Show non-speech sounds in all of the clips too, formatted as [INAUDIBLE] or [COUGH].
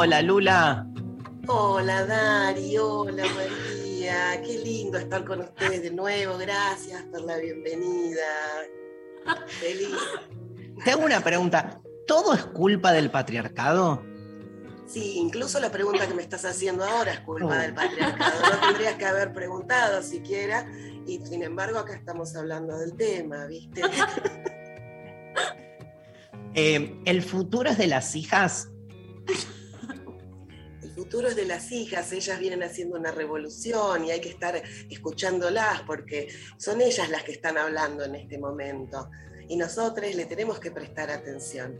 Hola Lula. Hola Dari, hola María, qué lindo estar con ustedes de nuevo, gracias por la bienvenida. Feliz. Te hago una pregunta. ¿Todo es culpa del patriarcado? Sí, incluso la pregunta que me estás haciendo ahora es culpa Oh. del patriarcado. No [LAUGHS] tendrías que haber preguntado siquiera, y sin embargo acá estamos hablando del tema, ¿viste? [LAUGHS] Eh, ¿El futuro es de las hijas? [LAUGHS] Futuro es de las hijas, ellas vienen haciendo una revolución y hay que estar escuchándolas porque son ellas las que están hablando en este momento. Y nosotros le tenemos que prestar atención.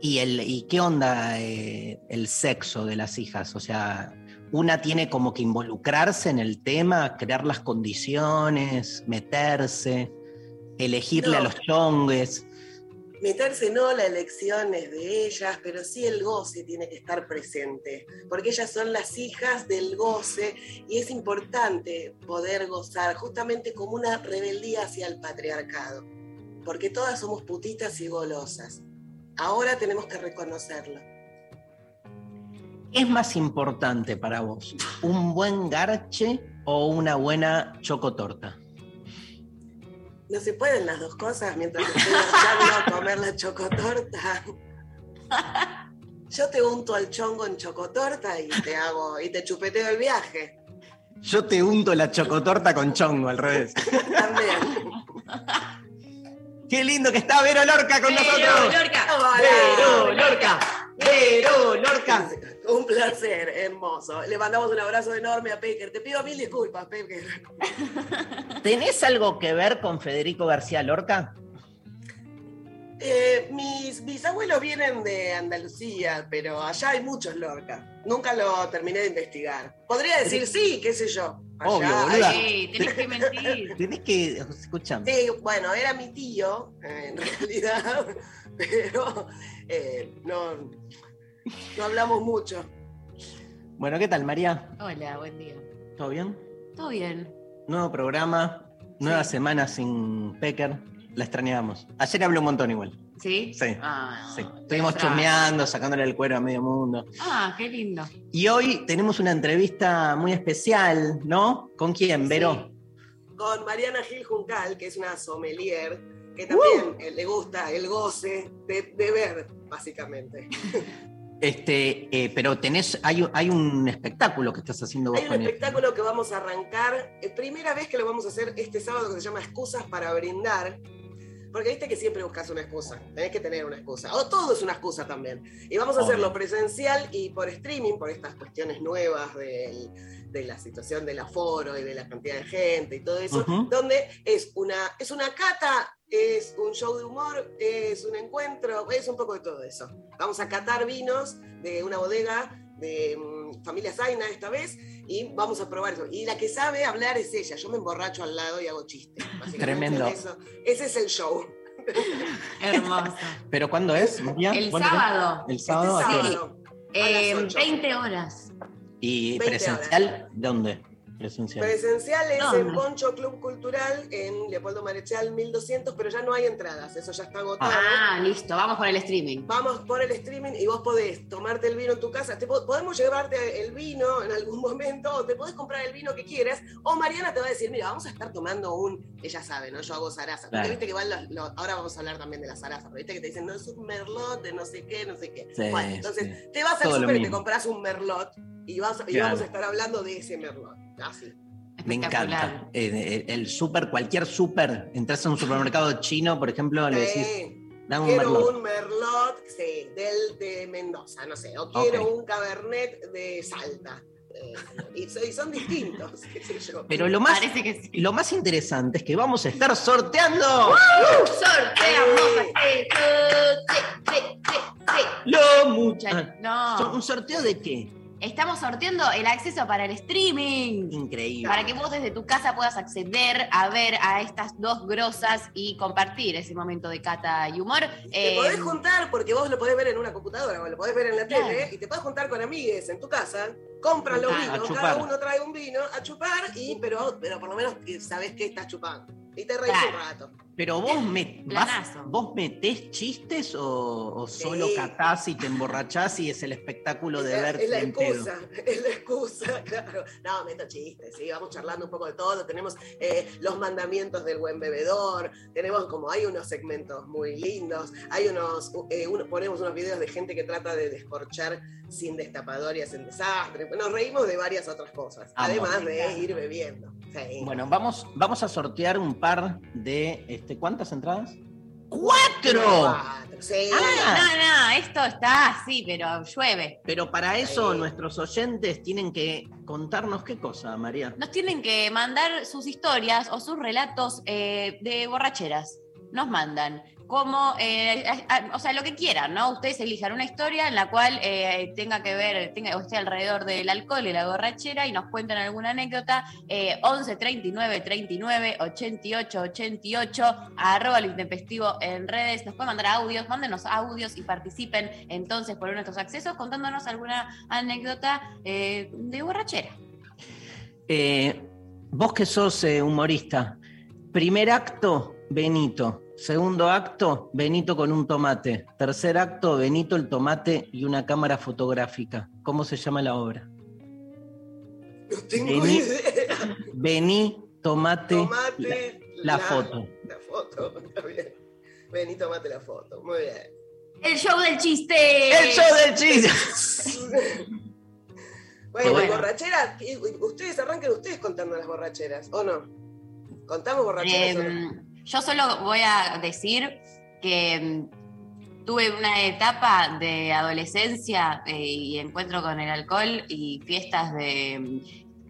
¿Y, el, y qué onda eh, el sexo de las hijas? O sea, una tiene como que involucrarse en el tema, crear las condiciones, meterse, elegirle a No. los chongues. Meterse no, la elección es de ellas, pero sí el goce tiene que estar presente, porque ellas son las hijas del goce y es importante poder gozar justamente como una rebeldía hacia el patriarcado, porque todas somos putitas y golosas. Ahora tenemos que reconocerlo. ¿Qué es más importante para vos? ¿Un buen garche o una buena chocotorta? No se pueden las dos cosas mientras estoy a comer la chocotorta. [LAUGHS] Yo te unto al chongo en chocotorta y te hago y te chupeteo el viaje. Yo te unto la chocotorta con chongo, al revés. [LAUGHS] También. ¡Qué lindo que está Vero Lorca con nosotros! ¡Vero Lorca! ¡Vero Lorca! Un placer, hermoso. Le mandamos un abrazo enorme a Pecker. Te pido mil disculpas, Pecker. [LAUGHS] ¿Tenés algo que ver con Federico García Lorca? Eh, mis bisabuelos vienen de Andalucía, pero allá hay muchos Lorca. Nunca lo terminé de investigar. Podría decir sí, qué sé yo. Allá Obvio, hay- boluda. Sí, tenés que mentir. [LAUGHS] Tenés que. Escuchame. Sí, bueno, era mi tío, eh, en realidad, [LAUGHS] pero eh, no, no hablamos mucho. Bueno, ¿qué tal, María? Hola, buen día. ¿Todo bien? ¿Todo bien? Nuevo programa, nueva semana sin Pecker. La extrañábamos. Ayer hablé un montón igual. ¿Sí? Sí, Ah, Sí. Estuvimos extraño. chusmeando, sacándole el cuero a medio mundo. Ah, qué lindo. Y hoy tenemos una entrevista muy especial, ¿no? ¿Con quién, Vero? Con Mariana Gil Juncal, que es una sommelier, que también eh, le gusta el goce de, de ver, básicamente. [LAUGHS] Este, eh, pero tenés, hay, hay un espectáculo que estás haciendo vos Hay un con espectáculo que vamos a arrancar, eh, primera vez que lo vamos a hacer este sábado, que se llama Excusas para brindar. Porque viste que siempre buscas una excusa, tenés que tener una excusa. O todo es una excusa también. Y vamos a Obvio. hacerlo presencial y por streaming, por estas cuestiones nuevas del- de la situación del aforo y de la cantidad de gente y todo eso, donde es una, es una cata, es un show de humor, es un encuentro, es un poco de todo eso. Vamos a catar vinos de una bodega de mm, familia Zaina esta vez y vamos a probar eso. Y la que sabe hablar es ella. Yo me emborracho al lado y hago chistes. básicamente Tremendo. eso. Ese es el show. [LAUGHS] Hermoso. ¿Pero cuándo es, María? El ¿Cuándo es? sábado, El sábado, ¿a Este sábado. eh, las ocho. 20 horas. ¿Y 20 presencial? ¿Dónde? Presencial. Presencial es ¿Dónde? en Poncho Club Cultural en Leopoldo Marechal 1200, pero ya no hay entradas, eso ya está agotado. Ah, listo, vamos con el streaming. Vamos por el streaming y vos podés tomarte el vino en tu casa. Te po- podemos llevarte el vino en algún [LAUGHS] momento, o te podés comprar el vino que quieras. O Mariana te va a decir, mira, vamos a estar tomando un. Ella sabe, ¿no? Yo hago zaraza. Porque viste que van los- los- ahora vamos a hablar también de la zaraza, pero viste que te dicen, no es un merlot de no sé qué, no sé qué. Sí, bueno, entonces sí. te vas al súper y te compras un merlot Y, vas- y vamos a estar hablando de ese Merlot. Así. Me encanta. Eh, el, súper, cualquier súper, entras a un supermercado chino, por ejemplo, le decís, Sí. dame un Quiero merlot. un Merlot, sí, del de Mendoza, no sé. O quiero un Cabernet de Salta. Eh, y, so- y son distintos, [LAUGHS] qué sé yo. Pero lo más, Parece que sí. lo más interesante es que vamos a estar sorteando Sorteamos. Sí, sí, sí. lo mucho. Mucha- No. ¿Un sorteo de qué? Estamos sorteando el acceso para el streaming. Increíble. Para que vos desde tu casa puedas acceder a ver a estas dos grosas y compartir ese momento de cata y humor. Te Eh, podés juntar, porque vos lo podés ver en una computadora o lo podés ver en la Claro. tele, y te podés juntar con amigues en tu casa, compran los Ah, vinos, cada uno trae un vino a chupar, y, pero, pero por lo menos sabés que estás chupando. Y te reís Claro. un rato. Pero vos, me, vas- vos metés chistes o, o solo Sí. catás y te emborrachás y es el espectáculo de verte es la excusa, es la excusa, [LAUGHS] claro. No, meto chistes, sí, vamos charlando un poco de todo. Tenemos eh, los mandamientos del buen bebedor, tenemos como hay unos segmentos muy lindos, hay unos, eh, uno- ponemos unos videos de gente que trata de descorchar sin destapador y hacen desastre. Nos reímos de varias otras cosas, Amo. además de ir bebiendo. Sí. Bueno, vamos, vamos a sortear un par de. Este, ¿Cuántas entradas? ¡Cuatro! Cuatro, sí. Ah. No, no, esto está así, pero llueve. Pero para eso Sí. nuestros oyentes tienen que contarnos qué cosa, María. Nos tienen que mandar sus historias o sus relatos eh, de borracheras. Nos mandan como, eh, o sea, lo que quieran, ¿no? Ustedes elijan una historia en la cual eh, tenga que ver, tenga, o alrededor del alcohol y la borrachera y nos cuenten alguna anécdota. Eh, 11 39 39 88 88, arroba lo intempestivo en redes. Nos pueden mandar audios, mándenos audios y participen entonces por nuestros accesos contándonos alguna anécdota eh, de borrachera. Vos que sos humorista, primer acto, Benito. Segundo acto, Benito con un tomate. Tercer acto, Benito el tomate y una cámara fotográfica. ¿Cómo se llama la obra? No tengo Vení. idea. Vení, tomate, Tomate. la foto. La foto, está bien. Vení, tomate la foto. Muy bien. El show del chiste. ¡El show del chiste! [LAUGHS] Bueno, Bueno. borrachera, ¿qué- ustedes arranquen ustedes contando las borracheras, ¿o no? ¿Contamos borracheras? o no? Em, yo solo voy a decir que em, tuve una etapa de adolescencia eh, y encuentro con el alcohol y fiestas de em,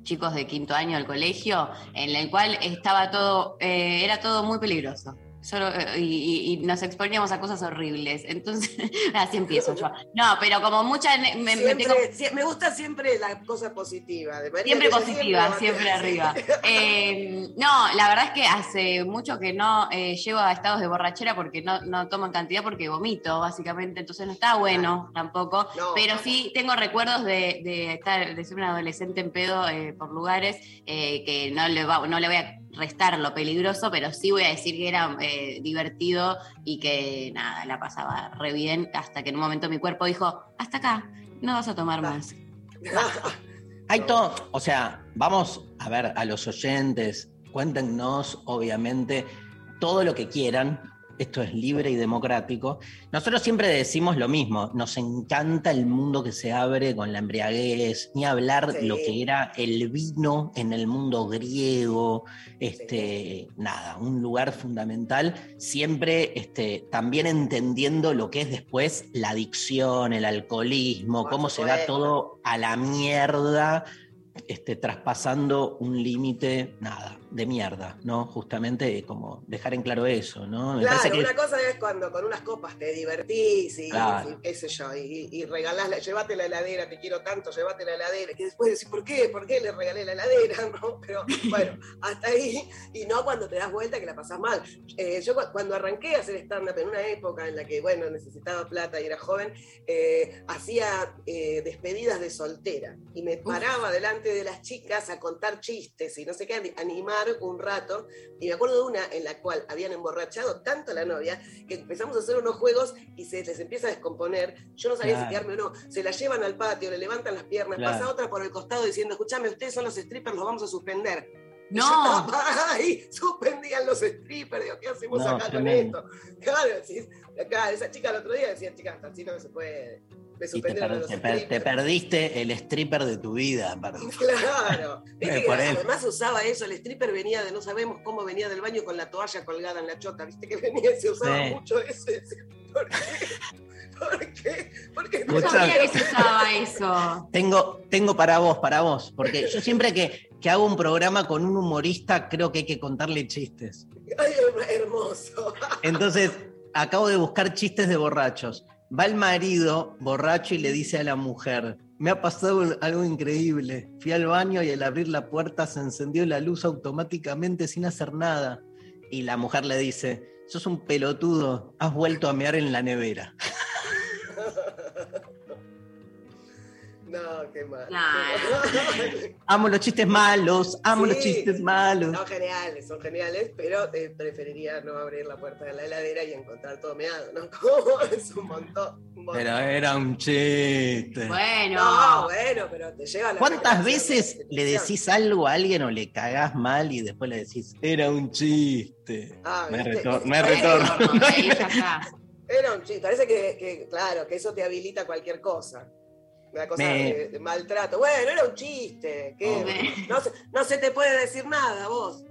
chicos de quinto año del colegio, en el cual estaba todo, eh, era todo muy peligroso. Solo, eh, y, y- nos exponíamos a cosas horribles. Entonces, [LAUGHS] así empiezo yo. No, pero como mucha. me- me Siempre- tengo- sie- me gusta siempre la cosa positiva. De Siempre positiva, siempre arriba. [LAUGHS] Eh, no, la verdad es que hace mucho que no eh, llego a estados de borrachera porque no, no tomo en cantidad porque vomito, básicamente. Entonces no está bueno tampoco. No. Pero sí tengo recuerdos de, de estar, de ser una adolescente en pedo eh, por lugares que no le, va- no le voy a restar lo peligroso, pero sí voy a decir que era eh, divertido y que nada, la pasaba re bien hasta que en un momento mi cuerpo dijo, hasta acá, no vas a tomar más. [LAUGHS] Hay todo, o sea, vamos a ver a los oyentes, cuéntenos, obviamente, todo lo que quieran. Esto es libre y democrático. Nosotros siempre decimos lo mismo, nos encanta el mundo que se abre con la embriaguez, ni hablar Sí. lo que era el vino en el mundo griego, este, nada, un lugar fundamental, siempre este, también entendiendo lo que es después la adicción, el alcoholismo, Por cómo se va todo a la mierda, este, traspasando un límite, nada, de mierda, ¿no? Justamente como dejar en claro eso, ¿no? Me Claro, que una cosa es cuando con unas copas te divertís y, Claro. y qué sé yo, y, y regalás, la, llévate la heladera, te quiero tanto, llévate la heladera, que después decís, ¿por qué? ¿Por qué le regalé la heladera? [LAUGHS] ¿No? Pero bueno, hasta ahí, y no cuando te das vuelta que la pasás mal. Eh, yo cu- cuando arranqué a hacer stand-up en una época en la que, bueno, necesitaba plata y era joven, eh, hacía eh, despedidas de soltera y me paraba delante de las chicas a contar chistes y no sé qué, ani- animar un rato. Y me acuerdo de una en la cual habían emborrachado tanto a la novia que empezamos a hacer unos juegos y se les empieza a descomponer. Yo no sabía Claro. si quedarme o no. Se la llevan al patio, le levantan las piernas, Claro. pasa otra por el costado diciendo, escúchame, ustedes son los strippers, los vamos a suspender. Yo No, ahí, suspendían los strippers, digo, ¿qué hacemos No, acá tremendo. con esto? Claro, decís, acá, esa chica el otro día decía, chicas, así no se puede. Me Y te, per- los te per- te strippers. perdiste el stripper de tu vida, aparte. [LAUGHS] Claro. Viste que por él. además usaba eso, el stripper venía de no sabemos cómo venía del baño con la toalla colgada en la chota, viste que venía, se usaba Sí. mucho eso. ¿Por qué? ¿Por qué? ¿Por qué? No Escuchá. sabía que se usaba eso. Tengo, tengo para vos, para vos, porque yo siempre que, que hago un programa con un humorista creo que hay que contarle chistes. Ay, hermoso. Entonces, acabo de buscar chistes de borrachos. Va el marido borracho y le dice a la mujer, me ha pasado algo increíble. Fui al baño y al abrir la puerta se encendió la luz automáticamente sin hacer nada. Y la mujer le dice, sos un pelotudo, has vuelto a mear en la nevera. [LAUGHS] No, qué mal. Nah. [LAUGHS] Amo los chistes malos, amo los chistes malos. Son geniales, son geniales, pero eh, preferiría no abrir la puerta de la heladera y encontrar todo meado, ¿no? [LAUGHS] Como es un montón. un montón. Pero era un chiste. Bueno. No, bueno, pero te lleva a la ¿Cuántas veces la le decís algo a alguien o le cagás mal y después le decís, era un chiste? Ah, Me retor- me retorno. [LAUGHS] Era un chiste. Parece que, que, claro, que eso te habilita cualquier cosa. Una cosa Me- de, de maltrato. Bueno, era un chiste. Ok. no, se, no se te puede decir nada, vos.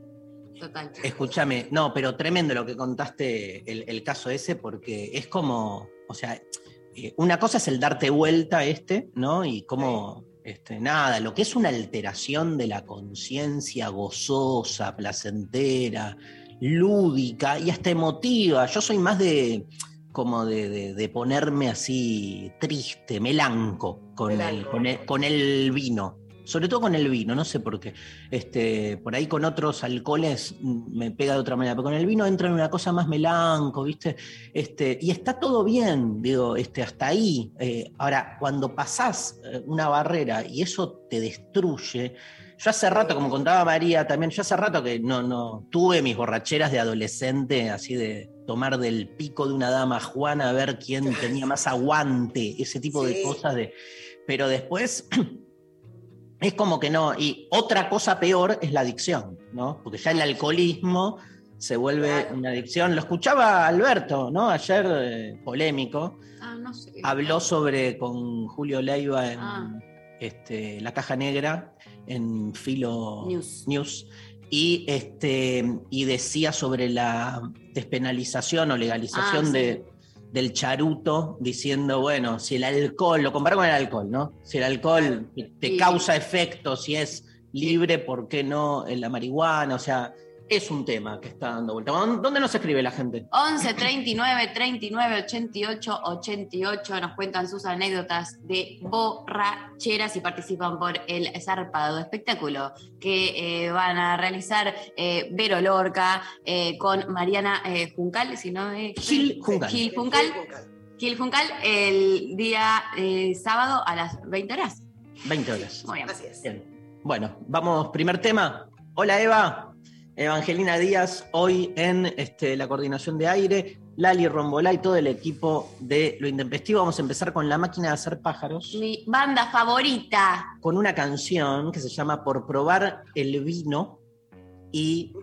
Total. Escúchame, no, pero tremendo lo que contaste el, el caso ese, porque es como, o sea, eh, una cosa es el darte vuelta este, ¿no? Y como, este, nada, lo que es una alteración de la conciencia gozosa, placentera, lúdica y hasta emotiva. Yo soy más de como de, de- de ponerme así triste, melanco con, El, con, el, con el vino. Sobre todo con el vino, no sé por qué. Este, por ahí con otros alcoholes me pega de otra manera, pero con el vino entra en una cosa más melanco, ¿viste? Este, y está todo bien, digo, este, hasta ahí. Eh, ahora, cuando pasás eh, una barrera y eso te destruye, yo hace rato, como contaba María también, yo hace rato que no, no tuve mis borracheras de adolescente, así de tomar del pico de una dama Juana a ver quién tenía más aguante, ese tipo de cosas de. Pero después [CLEARS THROAT] es como que no. Y otra cosa peor es la adicción, ¿no? Porque ya el alcoholismo se vuelve Claro. una adicción. Lo escuchaba Alberto, ¿no? Ayer, eh, polémico, Ah, no sé. habló sobre con Julio Leiva en Ah. este, La Caja Negra, en Filo News. Y, este, y decía sobre la despenalización o legalización Ah, sí. de, del charuto, diciendo, bueno, si el alcohol, lo comparo con el alcohol, ¿no? Si el alcohol te, Sí. causa efectos, si es libre, ¿por qué no en la marihuana? O sea, es un tema que está dando vuelta. ¿Dónde nos escribe la gente? 11 39 39 88 88 nos cuentan sus anécdotas de borracheras y participan por el zarpado espectáculo que eh, van a realizar eh, Vero Lorca eh, con Mariana eh, Juncal, si no eh, Gil Juncal. Gil Juncal, Gil Juncal el día eh, sábado a las 20 horas. 20 horas. Muy bien. Así es. Bien. Bueno, vamos, primer tema. Hola Eva, Evangelina Díaz, hoy en este, la coordinación de aire, Lali Rombolá y todo el equipo de Lo Intempestivo. Vamos a empezar con La Máquina de Hacer Pájaros, Mi banda favorita. con una canción que se llama Por probar el vino y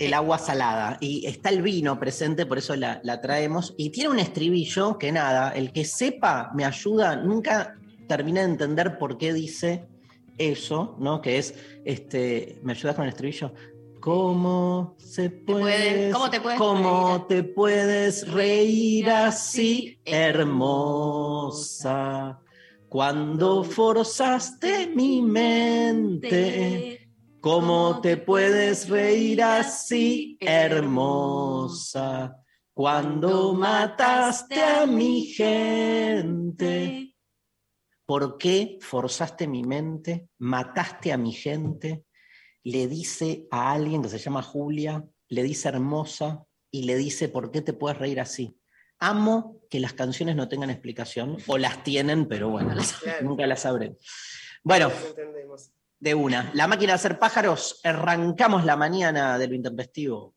el agua salada. Y está el vino presente, por eso la, la traemos. Y tiene un estribillo que nada, el que sepa me ayuda, nunca terminé de entender por qué dice eso, ¿no? Que es, este, ¿me ayudas con el estribillo? ¿Cómo se puede, cómo te puedes cómo te puedes reír así, hermosa? Cuando forzaste mi mente, ¿cómo te puedes reír así, hermosa? Cuando mataste a mi gente. ¿Por qué forzaste mi mente? ¿Mataste a mi gente? Le dice a alguien que se llama Julia, le dice hermosa y le dice, ¿por qué te puedes reír así? Amo que las canciones no tengan explicación, o las tienen, pero bueno, Claro. nunca las sabré. Bueno, de una. La máquina de hacer pájaros, arrancamos la mañana de lo intempestivo.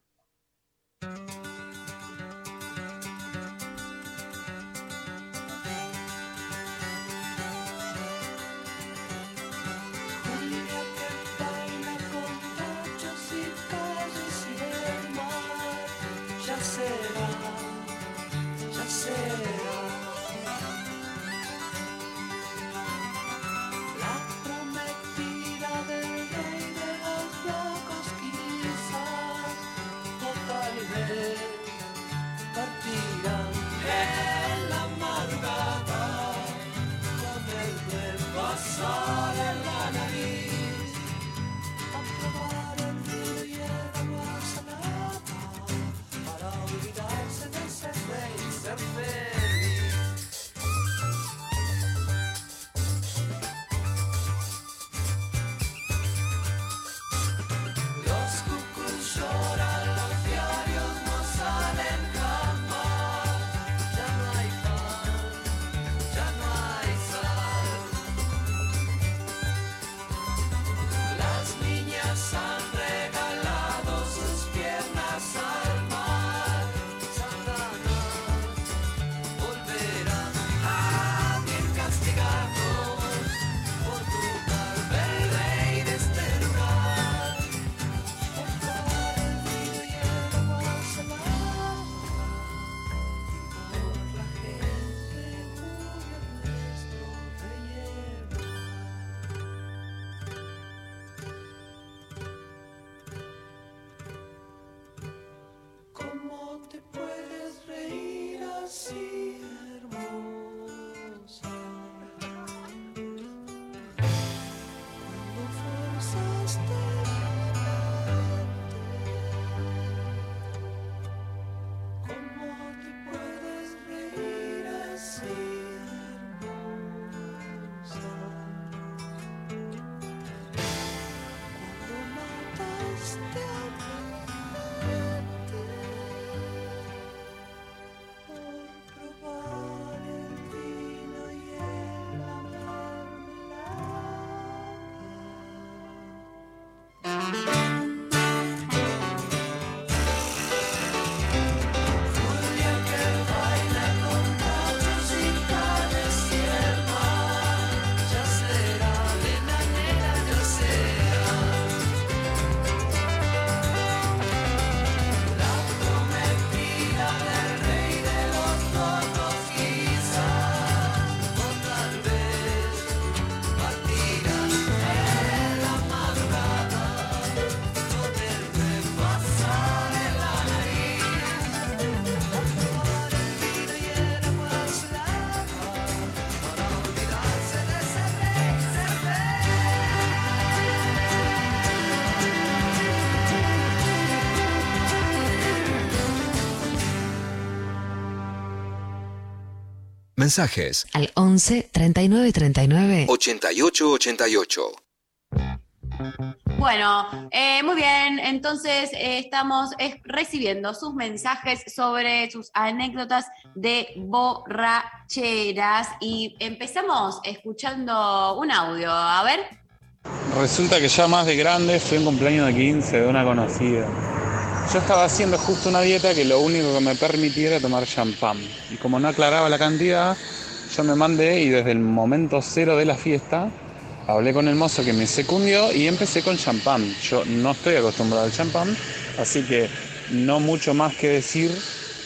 Mensajes al 11 39 39 88 88. Bueno, eh, muy bien. Entonces eh, estamos eh, recibiendo sus mensajes sobre sus anécdotas de borracheras y empezamos escuchando un audio. A ver. Resulta que ya más de grande fui a un cumpleaños de 15 de una conocida. Yo estaba haciendo justo una dieta que lo único que me permitía era tomar champán. Y como no aclaraba la cantidad, yo me mandé y desde el momento cero de la fiesta hablé con el mozo que me secundió y empecé con champán. Yo no estoy acostumbrado al champán, así que no mucho más que decir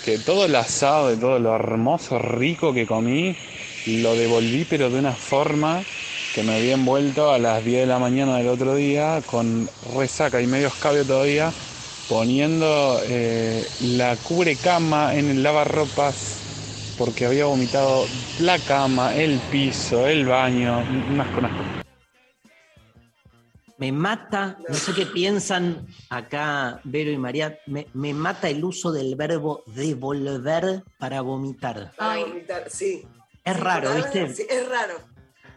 que todo el asado de todo lo hermoso, rico que comí, lo devolví pero de una forma que me había envuelto a las 10 de la mañana del otro día con resaca y medio escabio todavía, poniendo eh, la cubre cama en el lavarropas porque había vomitado la cama, el piso, el baño, unas con asco. Me mata, no sé qué piensan acá Vero y María, me, me mata el uso del verbo devolver para vomitar. Para Ay. vomitar, sí. Es Sí, raro, ¿viste? sí, es raro.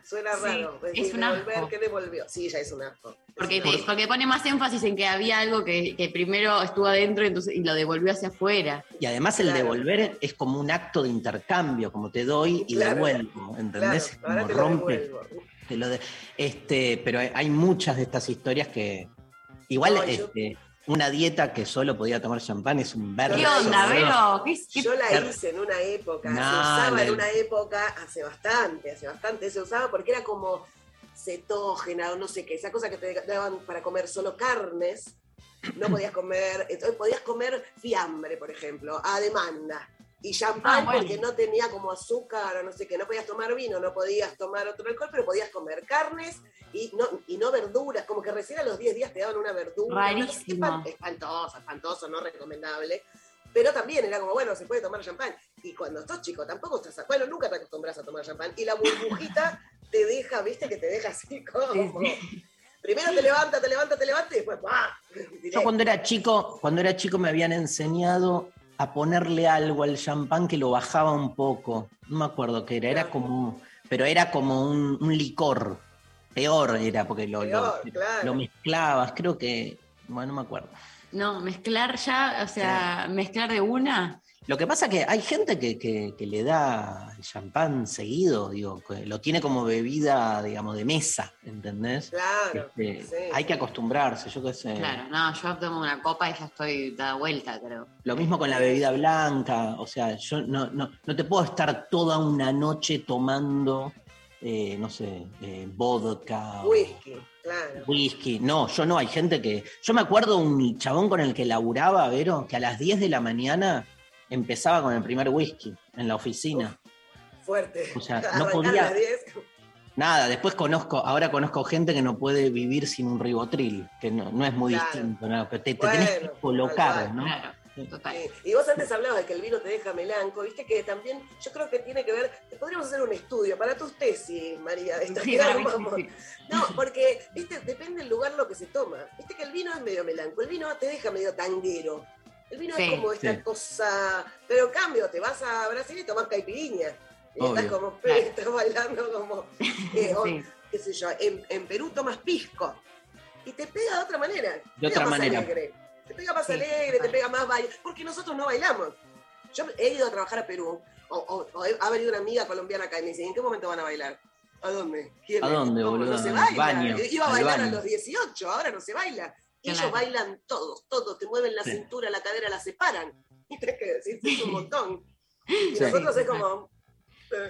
Suena Sí, raro. es un devolver, asco. ¿Qué devolvió? Sí, ya es un asco. Porque, te- porque pone más énfasis en que había algo que, que primero estuvo adentro entonces, y lo devolvió hacia afuera. Y además el Claro. devolver es como un acto de intercambio, como te doy y Claro. devuelvo, ¿entendés? Claro, ahora lo rompe. devuelvo. te lo de- este, pero hay- muchas de estas historias que. Igual No, yo- este, una dieta que solo podía tomar champán es un verbo. ¿Qué onda. Vero? ¿Qué, qué- Yo la hice en una época, No, se usaba en una época, hace bastante, hace bastante se usaba porque era como cetógena o no sé qué, esa cosa que te daban para comer solo carnes, no podías comer, entonces podías comer fiambre, por ejemplo, a demanda. Y champán Ah, bueno. porque no tenía como azúcar o no sé qué, no podías tomar vino, no podías tomar otro alcohol, pero podías comer carnes y no, y no verduras, como que recién a los 10 días te daban una verdura. Rarísimo. Espan- Espantoso, espantoso, no recomendable. Pero también era como, bueno, se puede tomar champán. Y cuando sos chico, tampoco estás, a- bueno, nunca te acostumbras a tomar champán. Y la burbujita te deja, viste, que te deja así como... Primero te levanta, te levanta, te levanta y después ¡pah! Yo cuando era chico, cuando era chico me habían enseñado a ponerle algo al champán que lo bajaba un poco. No me acuerdo qué era, era como, pero era como un, un licor. Peor era porque lo, lo- Peor, claro. lo mezclabas, creo que, bueno, no me acuerdo. No, mezclar ya, o sea, mezclar de una. Lo que pasa que hay gente que, que- que le da el champán seguido, digo, que lo tiene como bebida, digamos, de mesa, ¿entendés? Claro. Este, sí. Hay que acostumbrarse, yo qué sé. Claro, no, yo tomo una copa y ya estoy dada vuelta, creo. Lo mismo con la bebida blanca, o sea, yo no, no, no te puedo estar toda una noche tomando, eh, no sé, eh, vodka. o Whisky, claro. Whisky. No, yo no, hay gente que... Yo me acuerdo un chabón con el que laburaba, Vero, que a las 10 de la mañana empezaba con el primer whisky en la oficina. Fuerte. O sea, [LAUGHS] no podía- a las 10. Nada, después conozco, ahora conozco gente que no puede vivir sin un ribotril, que no, no es muy Claro. distinto, ¿no? Pero te, te Bueno, tenés que colocar, cual. ¿no? Claro, total. Sí. Y vos antes hablabas de que el vino te deja melanco, viste que también yo creo que tiene que ver, podríamos hacer un estudio para tus tesis, María, Sí, sí. No, porque, viste, depende del lugar lo que se toma. Viste que el vino es medio melanco, el vino te deja medio tanguero. El vino Sí, es como esta sí. cosa, pero en cambio, te vas a Brasil y tomas caipirinha. Y estás como, Claro. [LAUGHS] estás bailando como, [LAUGHS] eh, o, Sí. qué sé yo, en, en Perú tomas pisco. y te pega de otra manera. Te De pega otra más manera. alegre. Te pega más alegre, te pega más baile. Porque nosotros no bailamos. Yo he ido a trabajar a Perú, o, o- o he- ha venido una amiga colombiana acá y me dice, ¿en qué momento van a bailar? ¿A dónde? ¿Quién ¿A dónde, ¿Cómo? boluda? No se baila. baño, Iba a bailar a los 18, ahora no se baila. Ellos Claro. bailan todos, todos, te mueven la Sí. cintura, la cadera, la separan. Y [LAUGHS] tenés que decir, es un montón. Y Sí. nosotros es como...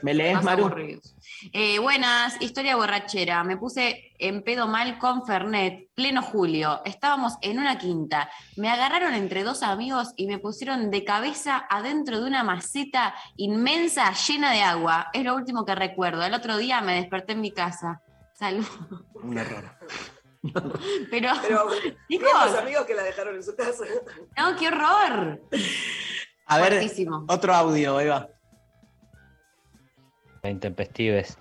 ¿Me lees, Más Maru? aburridos. Eh, buenas, historia borrachera. Me puse en pedo mal con Fernet, pleno julio. Estábamos en una quinta. Me agarraron entre dos amigos y me pusieron de cabeza adentro de una maceta inmensa llena de agua. Es lo último que recuerdo. El otro día me desperté en mi casa. Salud. Un error. [LAUGHS] Pero Pero, [LAUGHS] Chicos. chicos, amigos que la dejaron en su casa. no, qué horror. A ver, Fuertísimo. otro audio, Eva. Intempestives.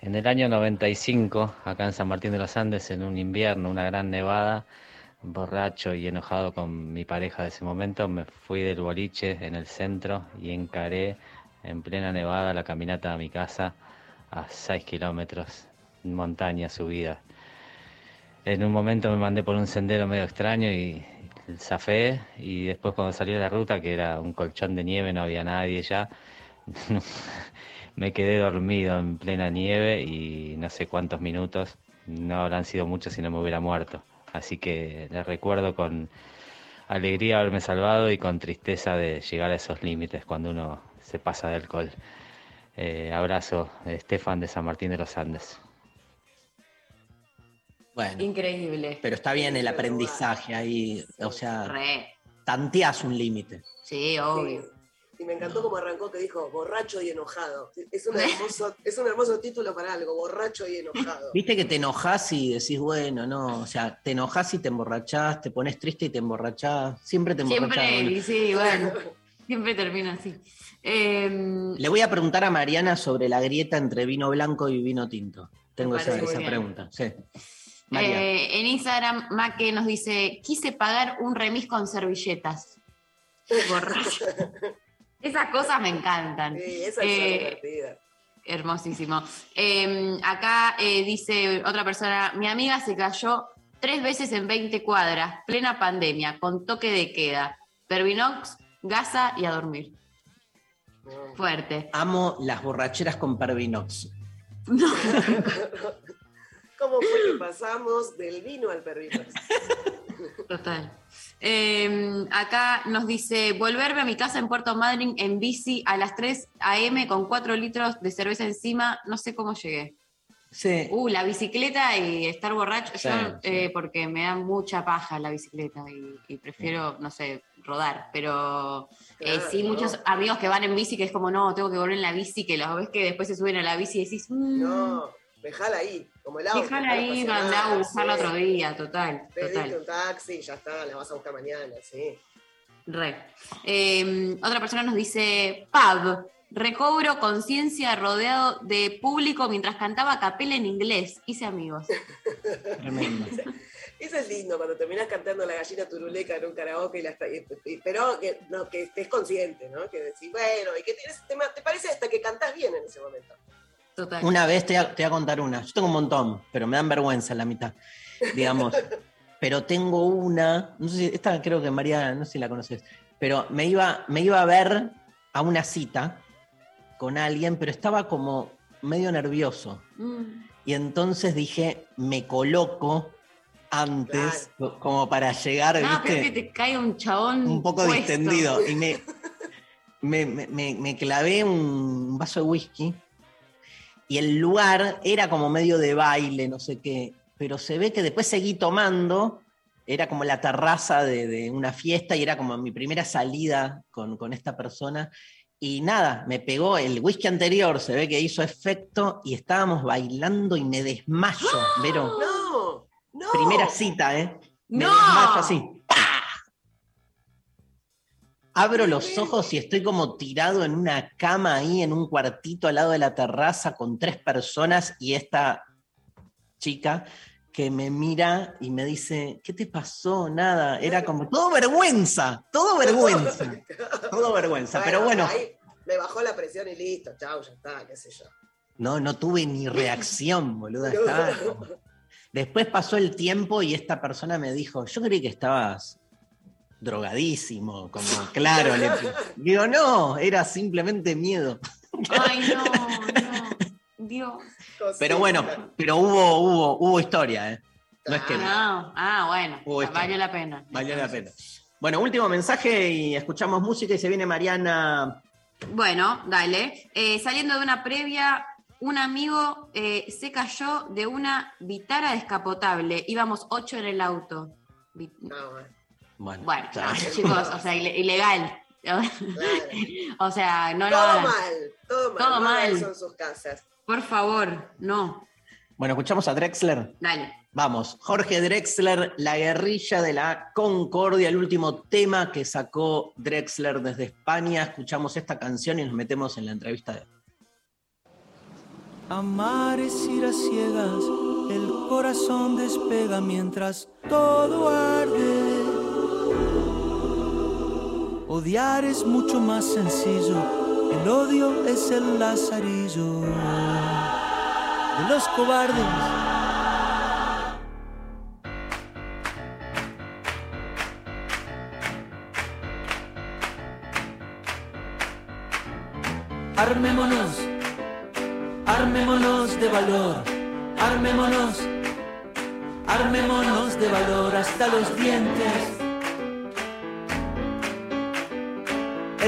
En el año 95, acá en San Martín de los Andes, en un invierno, una gran nevada, borracho y enojado con mi pareja de ese momento, me fui del boliche en el centro y encaré en plena nevada la caminata a mi casa a 6 kilómetros, montaña subida. En un momento me mandé por un sendero medio extraño y zafé y después cuando salí de la ruta, que era un colchón de nieve, no había nadie ya, [LAUGHS] me quedé dormido en plena nieve y no sé cuántos minutos, no habrán sido muchos si no me hubiera muerto. Así que les recuerdo con alegría haberme salvado y con tristeza de llegar a esos límites cuando uno se pasa de alcohol. Eh, abrazo, Estefan de San Martín de los Andes. Bueno, Increíble. pero está bien el aprendizaje ahí. O sea, Re. tanteas un límite. Sí, obvio. Y me encantó como arrancó que dijo borracho y enojado. Es un [LAUGHS] hermoso, es un hermoso título para algo, borracho y enojado. [LAUGHS] Viste que te enojas y decís, bueno, no, o sea, te enojas y te emborrachás, te pones triste y te emborrachás, siempre te emborrachás. Siempre, sí, bueno. Siempre termina así. Em, Le voy a preguntar a Mariana sobre la grieta entre vino blanco y vino tinto. Tengo esa, esa pregunta. Sí. Eh, en Instagram, Maque nos dice: Quise pagar un remis con servilletas. Borracho. [LAUGHS] Esas cosas me encantan. Sí, esa es Eh, divertida. Hermosísimo. Eh, acá eh, dice otra persona: Mi amiga se cayó tres veces en 20 cuadras, plena pandemia, con toque de queda. Pervinox, gasa y a dormir. No. Fuerte. Amo las borracheras con Pervinox. [LAUGHS] ¿Cómo fue que pasamos del vino al perrito? Total. Eh, acá nos dice, volverme a mi casa en Puerto Madryn en bici a las 3 a.m. con 4 litros de cerveza encima, no sé cómo llegué. Sí. Uh, la bicicleta y estar borracho, Sí, yo, sí. eh, porque me da mucha paja la bicicleta y, y prefiero, no sé, rodar, pero eh, sí, ¿no? muchos amigos que van en bici que es como, no, tengo que volver en la bici, que los ves que después se suben a la bici y decís, mmm, No, dejala ahí, como el auto. déjala no ahí, mandá a buscarla sí. otro día, total, total. un taxi y ya está, la vas a buscar mañana, sí. Re. Eh, otra persona nos dice, pub, recobro conciencia rodeado de público mientras cantaba a capela en inglés. Hice amigos. [LAUGHS] Tremendo. Eso es lindo cuando terminás cantando la gallina turuleca en un karaoke, y la está- y- y- pero que, no, que estés consciente, ¿no? Que decís, bueno, y que tienes, te, te parece hasta que cantás bien en ese momento. Total. Una vez te, voy a- te voy a contar una. Yo tengo un montón, pero me dan vergüenza en la mitad, digamos. [LAUGHS] pero tengo una, no sé si, esta creo que María, no sé si la conoces, pero me iba, me iba a ver a una cita con alguien, pero estaba como medio nervioso. Mm. Y entonces dije, me coloco antes, como para llegar, No, ¿viste? pero es que te cae un chabón. un poco puesto. distendido. Y me- [LAUGHS] me- me clavé un vaso de whisky. Y el lugar era como medio de baile, no sé qué. Pero se ve que después seguí tomando. Era como la terraza de, de una fiesta y era como mi primera salida con, con esta persona. Y nada, me pegó el whisky anterior, se ve que hizo efecto y estábamos bailando y me desmayo, Vero. No, no. Primera cita, ¿eh? Me ¡No! desmayo así. Abro los ojos y estoy como tirado en una cama ahí, en un cuartito al lado de la terraza con tres personas y esta chica que me mira y me dice, ¿qué te pasó? Nada. Era como, todo vergüenza, todo vergüenza, todo vergüenza. Pero bueno, Ahí me bajó la presión y listo, chau, ya está, qué sé yo. no, no tuve ni reacción, boluda. Estaba [LAUGHS] como- Después pasó el tiempo y esta persona me dijo, yo creí que estabas drogadísimo, como claro. le- digo, no, era simplemente miedo. Ay, no, no. Dios. Pero bueno, pero hubo, hubo, hubo historia, ¿eh? No es que Ah, ah, bueno. Hubo historia. valió la pena. valió la pena. Bueno, último mensaje y escuchamos música y se viene Mariana. Bueno, dale. Eh, saliendo de una previa, un amigo eh, se cayó de una vitara descapotable. Íbamos ocho en el auto. No, bueno, Bueno, Bueno, no, chicos, o sea, ile- ilegal. claro. [LAUGHS] o sea, no lo todo mal, todo mal. Todo mal. eso en sus casas. Por favor, no. Bueno, escuchamos a Drexler. Dale. Vamos, Jorge Drexler, La guerrilla de la Concordia, el último tema que sacó Drexler desde España. Escuchamos esta canción y nos metemos en la entrevista de Amar es ir a ciegas, el corazón despega mientras todo arde. Odiar es mucho más sencillo, el odio es el lazarillo de los cobardes. Armémonos, armémonos de valor, armémonos, armémonos de valor hasta los dientes.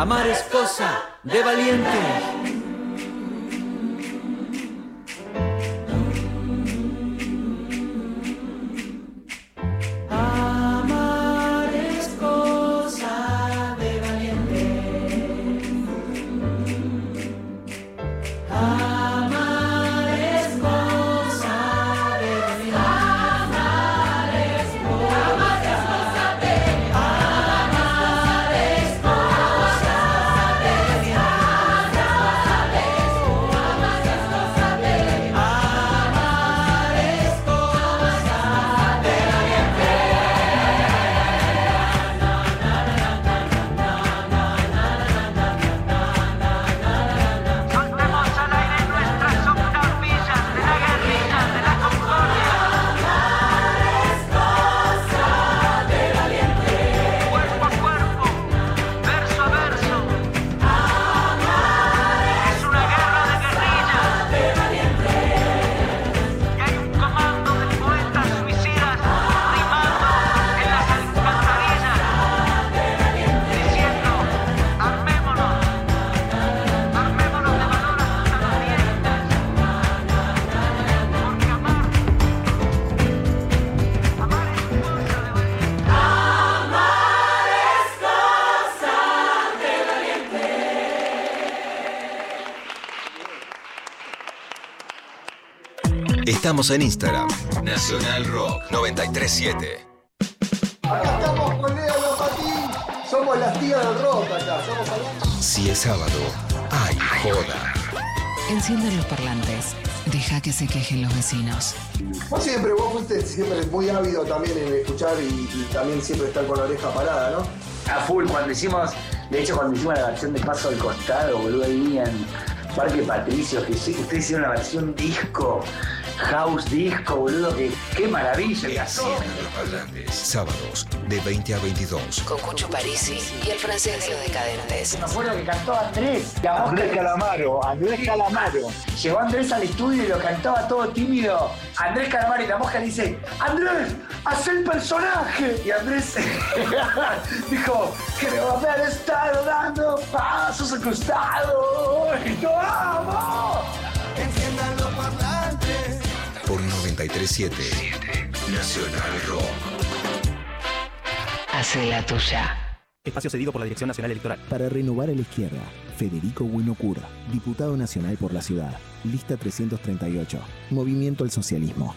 Amar es cosa de valientes. Estamos en Instagram. Nacional Rock 937. Acá estamos con Leo Lopatín. Somos las tías del rock acá. Estamos hablando. Si es sábado, hay joda. Enciende los parlantes. Deja que se quejen los vecinos. Vos siempre, vos fuiste siempre muy ávido también en escuchar y, y también siempre estar con la oreja parada, ¿no? A full, cuando hicimos, de hecho cuando hicimos la versión de Paso al Costado, boludo, ahí en Parque Patricio, que sé que ustedes hicieron una versión disco, house disco, boludo, que qué maravilla, los parlantes. Sábados de 20 a 22. Con Cucho Parisi y el francés de los decadentes. Me acuerdo que cantó Andrés. a vos Andrés que- Calamaro, Andrés Calamaro. Llegó Andrés al estudio y lo cantaba todo tímido. Andrés Calamaro y la mosca le dice, Andrés, haz el personaje. Y Andrés [LAUGHS] dijo, creo haber estado dando pasos al costado. Y yo amo. 937 Nacional Rock. Hace la tuya. Espacio cedido por la Dirección Nacional Electoral. Para renovar a la izquierda, Federico Buenocura, diputado nacional por la ciudad, lista 338, Movimiento al Socialismo.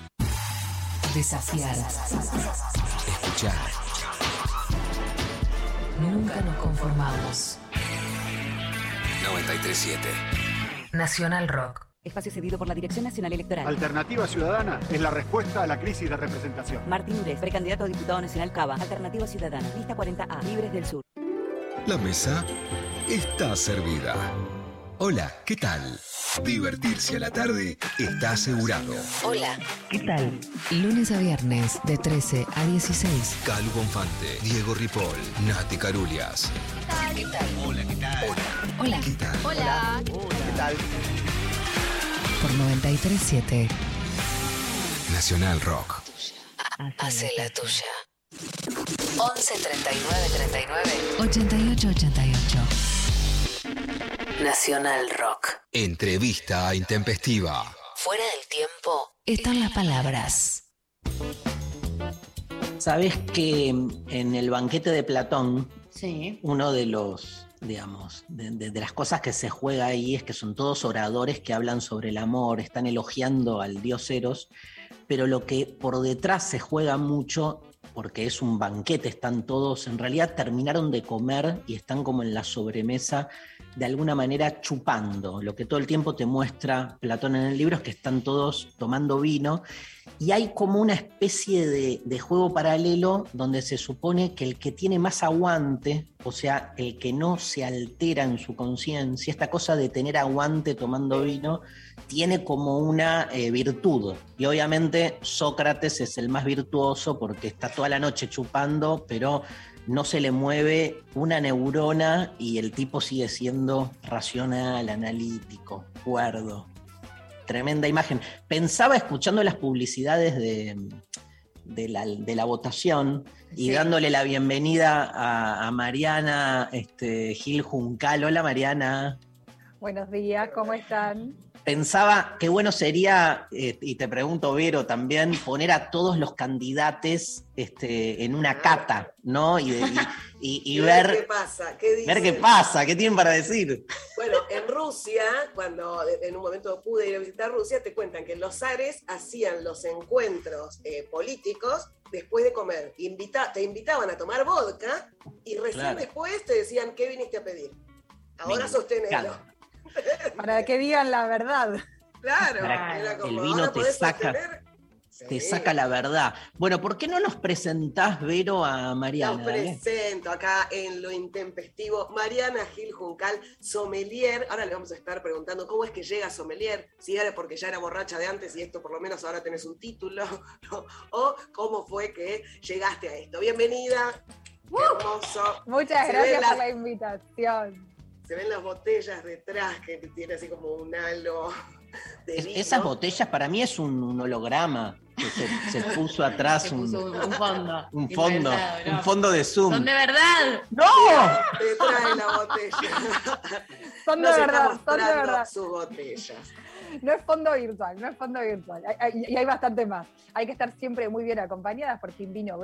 Desafiar. Escuchar. Nunca nos conformamos. 937 Nacional Rock. Espacio cedido por la Dirección Nacional Electoral. Alternativa Ciudadana es la respuesta a la crisis de representación. Martín Ures, precandidato a diputado nacional Cava. Alternativa Ciudadana. Lista 40A. Libres del Sur. La mesa está servida. Hola, ¿qué tal? Divertirse a la tarde está asegurado. Hola. ¿Qué tal? Lunes a viernes de 13 a 16. Calu Bonfante, Diego Ripoll, Nati Carulias. ¿Qué tal? Hola, ¿qué tal? Hola. ¿Qué tal? Hola. ¿Qué tal? Por 937. Nacional Rock. Hace la tuya. 11 39 39 88 88. Nacional Rock. Entrevista intempestiva. Fuera del tiempo están las palabras. Sabes que en el banquete de Platón, Sí. uno de los, digamos, de, de- las cosas que se juega ahí es que son todos oradores que hablan sobre el amor, están elogiando al dios Eros, pero lo que por detrás se juega mucho, porque es un banquete, están todos, en realidad terminaron de comer y están como en la sobremesa, de alguna manera chupando. Lo que todo el tiempo te muestra Platón en el libro es que están todos tomando vino y hay como una especie de, juego paralelo donde se supone que el que tiene más aguante, o sea, el que no se altera en su conciencia, esta cosa de tener aguante tomando vino, tiene como una eh, virtud. Y obviamente Sócrates es el más virtuoso porque está toda la noche chupando, pero no se le mueve una neurona y el tipo sigue siendo racional, analítico, cuerdo tremenda imagen. Pensaba escuchando las publicidades de, de, la, de la votación y Sí. dándole la bienvenida a, a Mariana este, Gil Juncal. Hola Mariana. Buenos días, ¿cómo están? Pensaba qué bueno sería, eh, y te pregunto, Vero, también poner a todos los candidatos este, en una cata, ¿no? Y, de- y- y- y [LAUGHS] ver qué pasa, qué dicen. ver qué pasa, qué tienen para decir. Bueno, en Rusia, cuando en un momento pude ir a visitar Rusia, te cuentan que los zares hacían los encuentros eh, políticos después de comer. Invita- te invitaban a tomar vodka y recién Claro. después te decían, ¿qué viniste a pedir? Ahora sostenelo. Para que digan la verdad. Claro, Para- era como, el vino ¿ahora te saca, te Sí. saca la verdad. Bueno, ¿por qué no nos presentás, Vero, a Mariana? Los dale? presento acá en lo intempestivo. Mariana Gil Juncal, sommelier. Ahora le vamos a estar preguntando cómo es que llega sommelier. Si era porque ya era borracha de antes y esto por lo menos ahora tenés un título. [LAUGHS] ¿no? O cómo fue que llegaste a esto. Bienvenida. Qué hermoso. Muchas Se gracias por la invitación. Se ven las botellas detrás que tiene así como un halo de Es- vino. esas botellas para mí es un, un holograma que se, se [LAUGHS] puso atrás Se un, puso un, un fondo. un fondo, un fondo de Zoom. Son de verdad. ¡No! Te trae la botella. [LAUGHS] Son de Nos verdad, son de verdad. Sus botellas. No es fondo virtual, no es fondo virtual. Hay- hay- Y hay bastante más. Hay que estar siempre muy bien acompañadas por Team Vino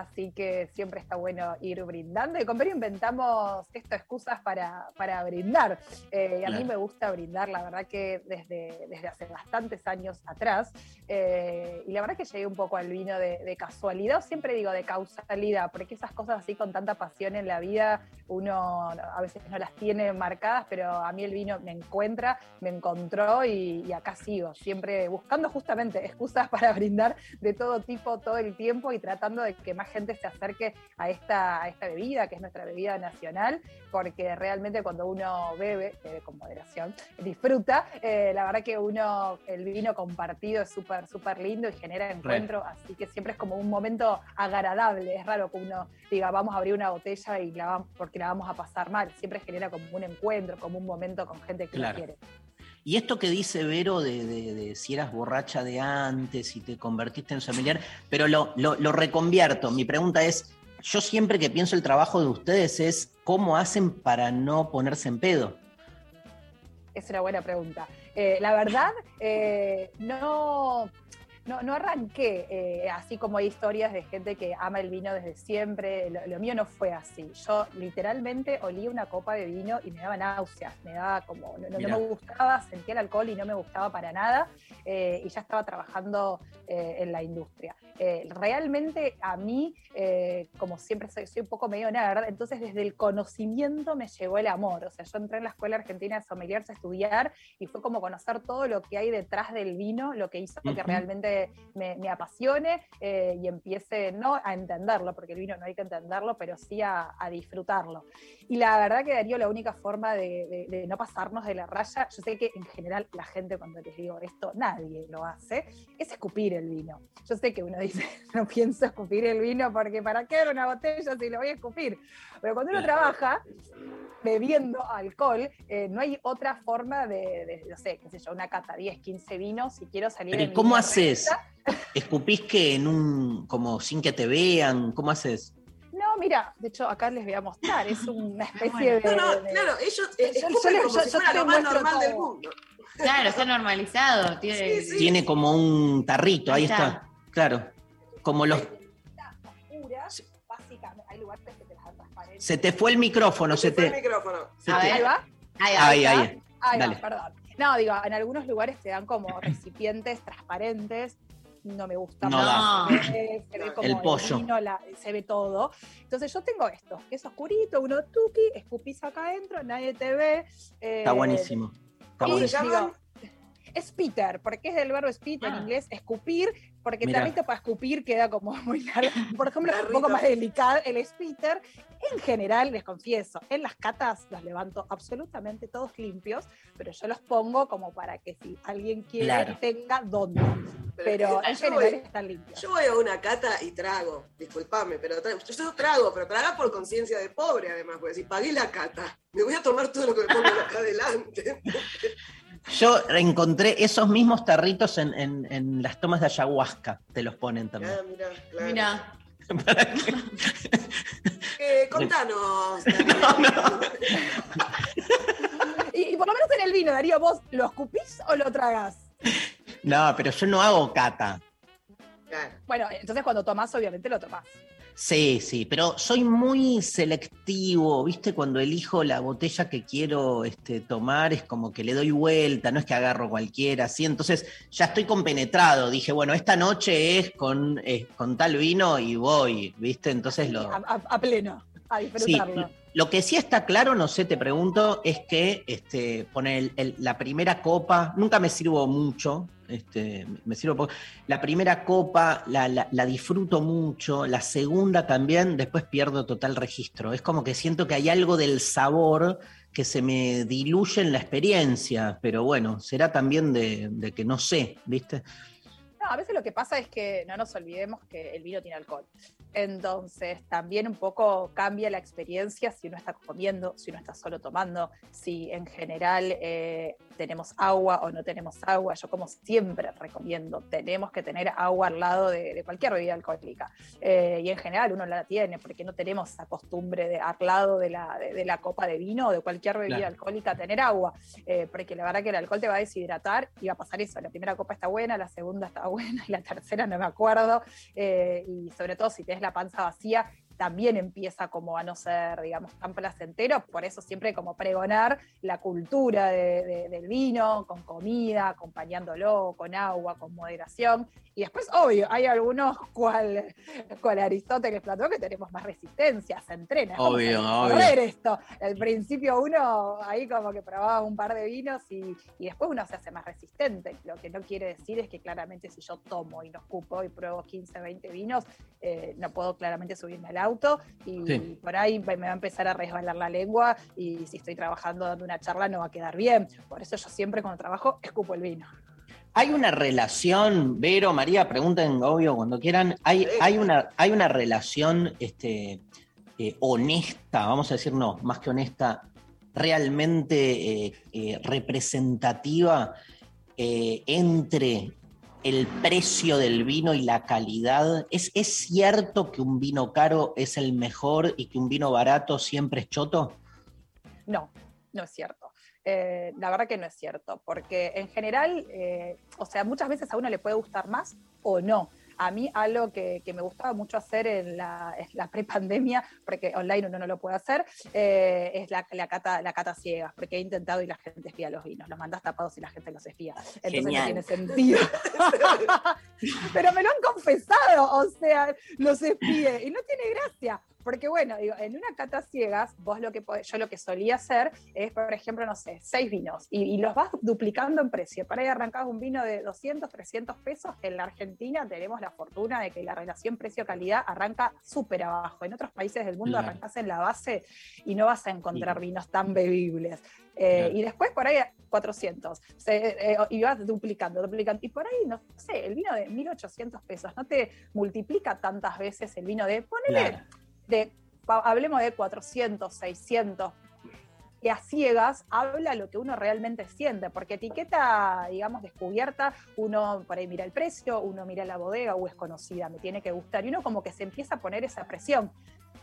así que siempre está bueno ir brindando. Y con Vero inventamos estas excusas para, para brindar. Eh, y a mí me gusta brindar, la verdad que desde, desde hace bastantes años atrás. Eh, y la verdad que llegué un poco al vino de, de casualidad, o siempre digo de causalidad, porque esas cosas así con tanta pasión en la vida, uno a veces no las tiene marcadas, pero a mí el vino me encuentra, me encontró y, y acá sigo, siempre buscando justamente excusas [LAUGHS] para brindar de todo tipo todo el tiempo y tratando de que más gente se acerque a esta, a esta bebida, que es nuestra bebida nacional, porque realmente cuando uno bebe, bebe con moderación, disfruta, eh, la verdad que uno, el vino compartido es súper, súper lindo y genera encuentro, así que siempre es como un momento agradable, es raro que uno diga, vamos a abrir una botella y la vamos, porque la vamos a pasar mal, siempre genera como un encuentro, como un momento con gente que Claro. lo quiere. Y esto que dice Vero de, si eras borracha de antes y te convertiste en familiar, pero lo, lo- lo reconvierto. Mi pregunta es, yo siempre que pienso el trabajo de ustedes es cómo hacen para no ponerse en pedo. Es una buena pregunta. Eh, la verdad, eh, no, no, no arranqué eh, así como hay historias de gente que ama el vino desde siempre. Lo, lo mío no fue así. Yo literalmente olía una copa de vino y me daba náuseas, me daba como, no, no- no Mirá. me gustaba, sentía el alcohol y no me gustaba para nada. eh, y ya estaba trabajando eh, en la industria. Realmente a mí, como siempre soy, soy un poco medio nerd, entonces desde el conocimiento me llegó el amor. O sea, yo entré en la Escuela Argentina de Sommeliers a estudiar y fue como conocer todo lo que hay detrás del vino, lo que hizo que Ujú. Realmente me, me apasione eh, y empiece no a entenderlo, porque el vino no hay que entenderlo, pero sí a, a disfrutarlo. Y la verdad que Darío, la única forma de, de- de no pasarnos de la raya, yo sé que en general la gente cuando les digo esto, nadie lo hace, es escupir el vino. Yo sé que uno dice, [LAUGHS] no pienso escupir el vino porque ¿para qué era una botella si lo voy a escupir? Pero cuando uno trabaja bebiendo alcohol, eh, no hay otra forma de, de, no sé, qué sé yo, una cata, 10, 15 vinos, si quiero salir Pero en ¿y cómo haces? ¿Escupís que en un, como sin que te vean? ¿Cómo haces? No, mira, de hecho acá les voy a mostrar, es una especie de... No, no, de- claro, ellos eh, Yo- yo como yo- si yo fuera te lo más normal del todo. mundo. Claro, está normalizado. Tiene, Tiene como un tarrito, ahí Ahí está. está. Claro. Como los... hay lugares que te las. Se te fue el micrófono, se Fue el te... micrófono. se A te- ver, ahí va. Ahí va. Ahí, está. ahí. Ahí va, Dale. perdón. No, digo, en algunos lugares te dan como recipientes transparentes. No me gusta. No mucho. da. Se ve, se ve como El pollo. vino, la- se ve todo. Entonces yo tengo esto, que es oscurito, uno tuki, escupís acá adentro, nadie te ve. eh, Está buenísimo. Está y ¿Cómo se buenísimo. Digo, Spiter, porque es del verbo spit en Ah. inglés, escupir, porque Mirá. tarrito para escupir queda como [LAUGHS] muy largo. Por ejemplo, un Tarrito. poco más delicado el spiter. En general, les confieso, en las catas los levanto absolutamente todos limpios, pero yo los pongo como para que si alguien quiere Claro. tenga dónde. Pero en yo general voy- están limpios. Yo voy a una cata y trago, disculpame, pero trago, yo, yo trago, pero traga por conciencia de pobre además, porque si pagué la cata, me voy a tomar todo lo que me pongan acá adelante. [LAUGHS] Yo encontré esos mismos tarritos en, en- en las tomas de ayahuasca. Te los ponen también. Ah, mirá, claro. Mira, [LAUGHS] ¿Para qué? [LAUGHS] Eh, contanos. [LAUGHS] Y, y por lo menos en el vino, Darío, ¿vos lo escupís o lo tragás? No, pero yo no hago cata. Claro. Bueno, entonces cuando tomás, obviamente lo tomás. Sí, sí, pero soy muy selectivo, ¿viste? Cuando elijo la botella que quiero este, tomar es como que le doy vuelta, no es que agarro cualquiera, ¿sí? Entonces ya estoy compenetrado, dije, bueno, esta noche es con, eh, con tal vino y voy, ¿viste? Entonces lo... A, a- a pleno, a Sí, disfrutarlo. lo que sí está claro, no sé, te pregunto, es que este, pone el- el- la primera copa, nunca me sirvo mucho, este, me sirvo poco. La primera copa la, la- la disfruto mucho, la segunda también, después pierdo total registro. Es como que siento que hay algo del sabor que se me diluye en la experiencia, pero bueno, será también de, de que no sé, ¿viste? No, a veces lo que pasa es que no nos olvidemos que el vino tiene alcohol. Entonces, también un poco cambia la experiencia si uno está comiendo, si uno está solo tomando, si en general eh, tenemos agua o no tenemos agua. Yo como siempre recomiendo, tenemos que tener agua al lado de, de cualquier bebida alcohólica. Eh, y en general uno la tiene porque no tenemos esa costumbre de al lado de la, de, de la copa de vino o de cualquier bebida Claro. alcohólica tener agua. Eh, porque la verdad que el alcohol te va a deshidratar y va a pasar eso. La primera copa está buena, la segunda está [LAUGHS] buena y la tercera no me acuerdo. Eh, y sobre todo si tenés la panza vacía, también empieza como a no ser, digamos, tan placentero, por eso siempre como pregonar la cultura de- de- del vino, con comida, acompañándolo, con agua, con moderación. Y después, obvio, hay algunos cual, cual Aristóteles, Platón, que tenemos más resistencia, se entrena. Obvio, obvio. esto. Al principio uno ahí como que probaba un par de vinos y, y después uno se hace más resistente. Lo que no quiere decir es que claramente si yo tomo y no escupo y pruebo 15, 20 vinos, eh, no puedo claramente subirme al auto y Sí. por ahí me va a empezar a resbalar la lengua y si estoy trabajando dando una charla no va a quedar bien. Por eso yo siempre cuando trabajo escupo el vino. Hay una relación, Vero, María, pregunten, obvio, cuando quieran. Hay, hay, una, hay una relación este, eh, honesta, vamos a decir, no, más que honesta, realmente eh, eh, representativa eh, entre el precio del vino y la calidad. ¿Es, ¿Es cierto que un vino caro es el mejor y que un vino barato siempre es choto? No, no es cierto. Eh, la verdad que no es cierto, porque en general, eh, o sea, muchas veces a uno le puede gustar más o no. A mí algo que, que me gustaba mucho hacer en la, en la prepandemia, porque online uno no lo puede hacer, eh, es la, la cata, la cata ciegas, porque he intentado y la gente espía los vinos, los mandas tapados y la gente los espía. Entonces Genial. no tiene sentido. [LAUGHS] Pero me lo han confesado, o sea, los espíe, y no tiene gracia. Porque bueno, digo, en una cata ciegas, vos lo que podés- yo lo que solía hacer es, por ejemplo, no sé, seis vinos y, y los vas duplicando en precio. Para ahí arrancás un vino de 200, 300 pesos. En la Argentina tenemos la fortuna de que la relación precio-calidad arranca súper abajo. En otros países del mundo Claro. arrancás en la base y no vas a encontrar vinos tan bebibles. Eh, Claro. Y después por ahí 400. Se- eh, y vas duplicando, duplicando. Y por ahí, no sé, el vino de 1800 pesos no te multiplica tantas veces el vino de, ponele, Claro. De, hablemos de 400, 600, que a ciegas habla lo que uno realmente siente, porque etiqueta, digamos, descubierta, uno por ahí mira el precio, uno mira la bodega o es conocida, me tiene que gustar, y uno como que se empieza a poner esa presión.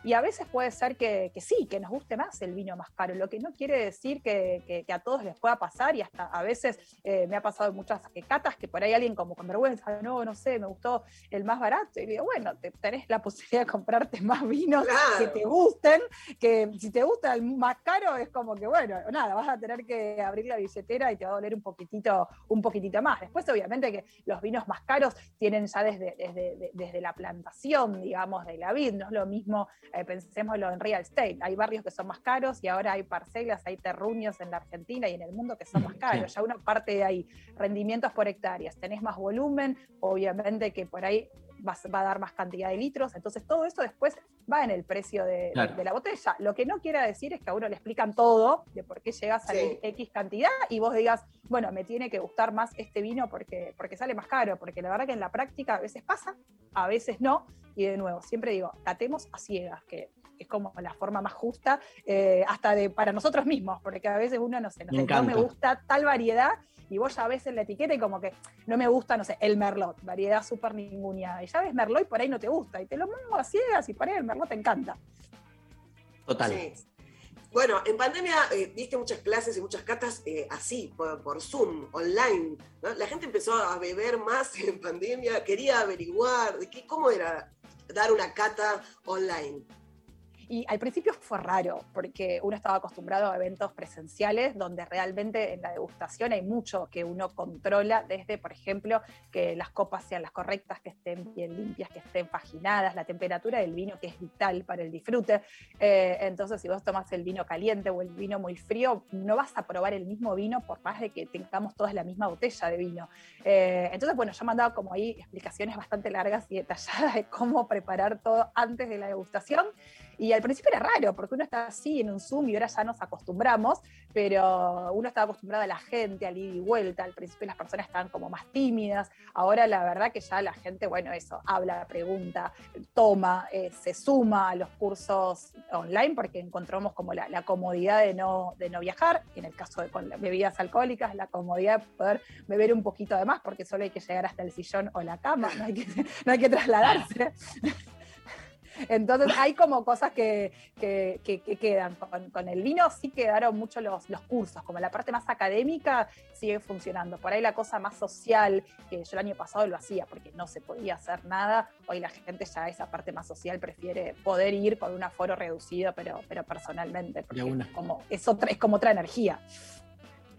Y a veces puede ser que, que sí, que nos guste más el vino más caro, lo que no quiere decir que, que- que a todos les pueda pasar y hasta a veces eh, me ha pasado en muchas catas que por ahí alguien como con vergüenza, no, no sé, me gustó el más barato. Y digo, bueno, te, tenés la [LAUGHS] posibilidad de comprarte más vinos que te gusten, que si te gusta el más caro es como que, bueno, nada, vas a tener que abrir la billetera y te va a doler un poquitito, un poquitito más. Después, obviamente, que los vinos más caros tienen ya desde, desde, de- desde la plantación, digamos, de la vid, no es lo mismo, eh, pensémoslo en real estate, hay barrios que son más caros y ahora hay parcelas, hay terruños en la Argentina y en el mundo que son más caros, ya una parte de ahí, rendimientos por hectáreas, tenés más volumen, obviamente que por ahí va a dar más cantidad de litros, entonces todo eso después va en el precio de, de- Claro. de la botella. Lo que no quiere decir es que a uno le explican todo de por qué llegas a Sí. X cantidad y vos digas, bueno, me tiene que gustar más este vino porque, porque sale más caro, porque la verdad que en la práctica a veces pasa, a veces no, y de nuevo, siempre digo, catemos a ciegas, que es como la forma más justa, eh, hasta de para nosotros mismos, porque a veces uno no sé, no, Me sé, no me gusta tal variedad y vos ya ves en la etiqueta y como que no me gusta, no sé, el merlot, variedad súper ninguneada. Y ya ves merlot y por ahí no te gusta. Y te lo mando a ciegas y por ahí el merlot te encanta. Total. Sí. Bueno, en pandemia eh, diste muchas clases y muchas catas eh, así, por, por Zoom, online. ¿no? La gente empezó a beber más [LAUGHS] en pandemia, quería averiguar de qué, cómo era dar una cata online. Y al principio fue raro, porque uno estaba acostumbrado a eventos presenciales donde realmente en la degustación hay mucho que uno controla, desde, por ejemplo, que las copas sean las correctas, que estén bien limpias, que estén paginadas, la temperatura del vino, que es vital para el disfrute. Eh, entonces, si vos tomas el vino caliente o el vino muy frío, no vas a probar el mismo vino por más de que tengamos todas la misma botella de vino. Eh, entonces, bueno, yo mandaba como ahí explicaciones bastante largas y detalladas de cómo preparar todo antes de la degustación. Y al principio era raro, porque uno está así en un Zoom y ahora ya nos acostumbramos, pero uno estaba acostumbrado a la gente, al ida y vuelta. Al principio las personas estaban como más tímidas. Ahora la verdad que ya la gente, bueno, eso, habla, pregunta, toma, eh, se suma a los cursos online porque encontramos como la, comodidad de no, de no viajar. En el caso de con bebidas alcohólicas, la comodidad de poder beber un poquito de más, porque solo hay que llegar hasta el sillón o la cama, no hay que, [LAUGHS] no hay que trasladarse. [LAUGHS] Entonces hay como cosas que, que- que- que quedan. Con, con el vino sí quedaron mucho los, los cursos, como la parte más académica sigue funcionando. Por ahí la cosa más social, que yo el año pasado lo hacía porque no se podía hacer nada, hoy la gente ya esa parte más social prefiere poder ir con un aforo reducido, pero, pero personalmente, porque es como, es, otra, es como otra energía.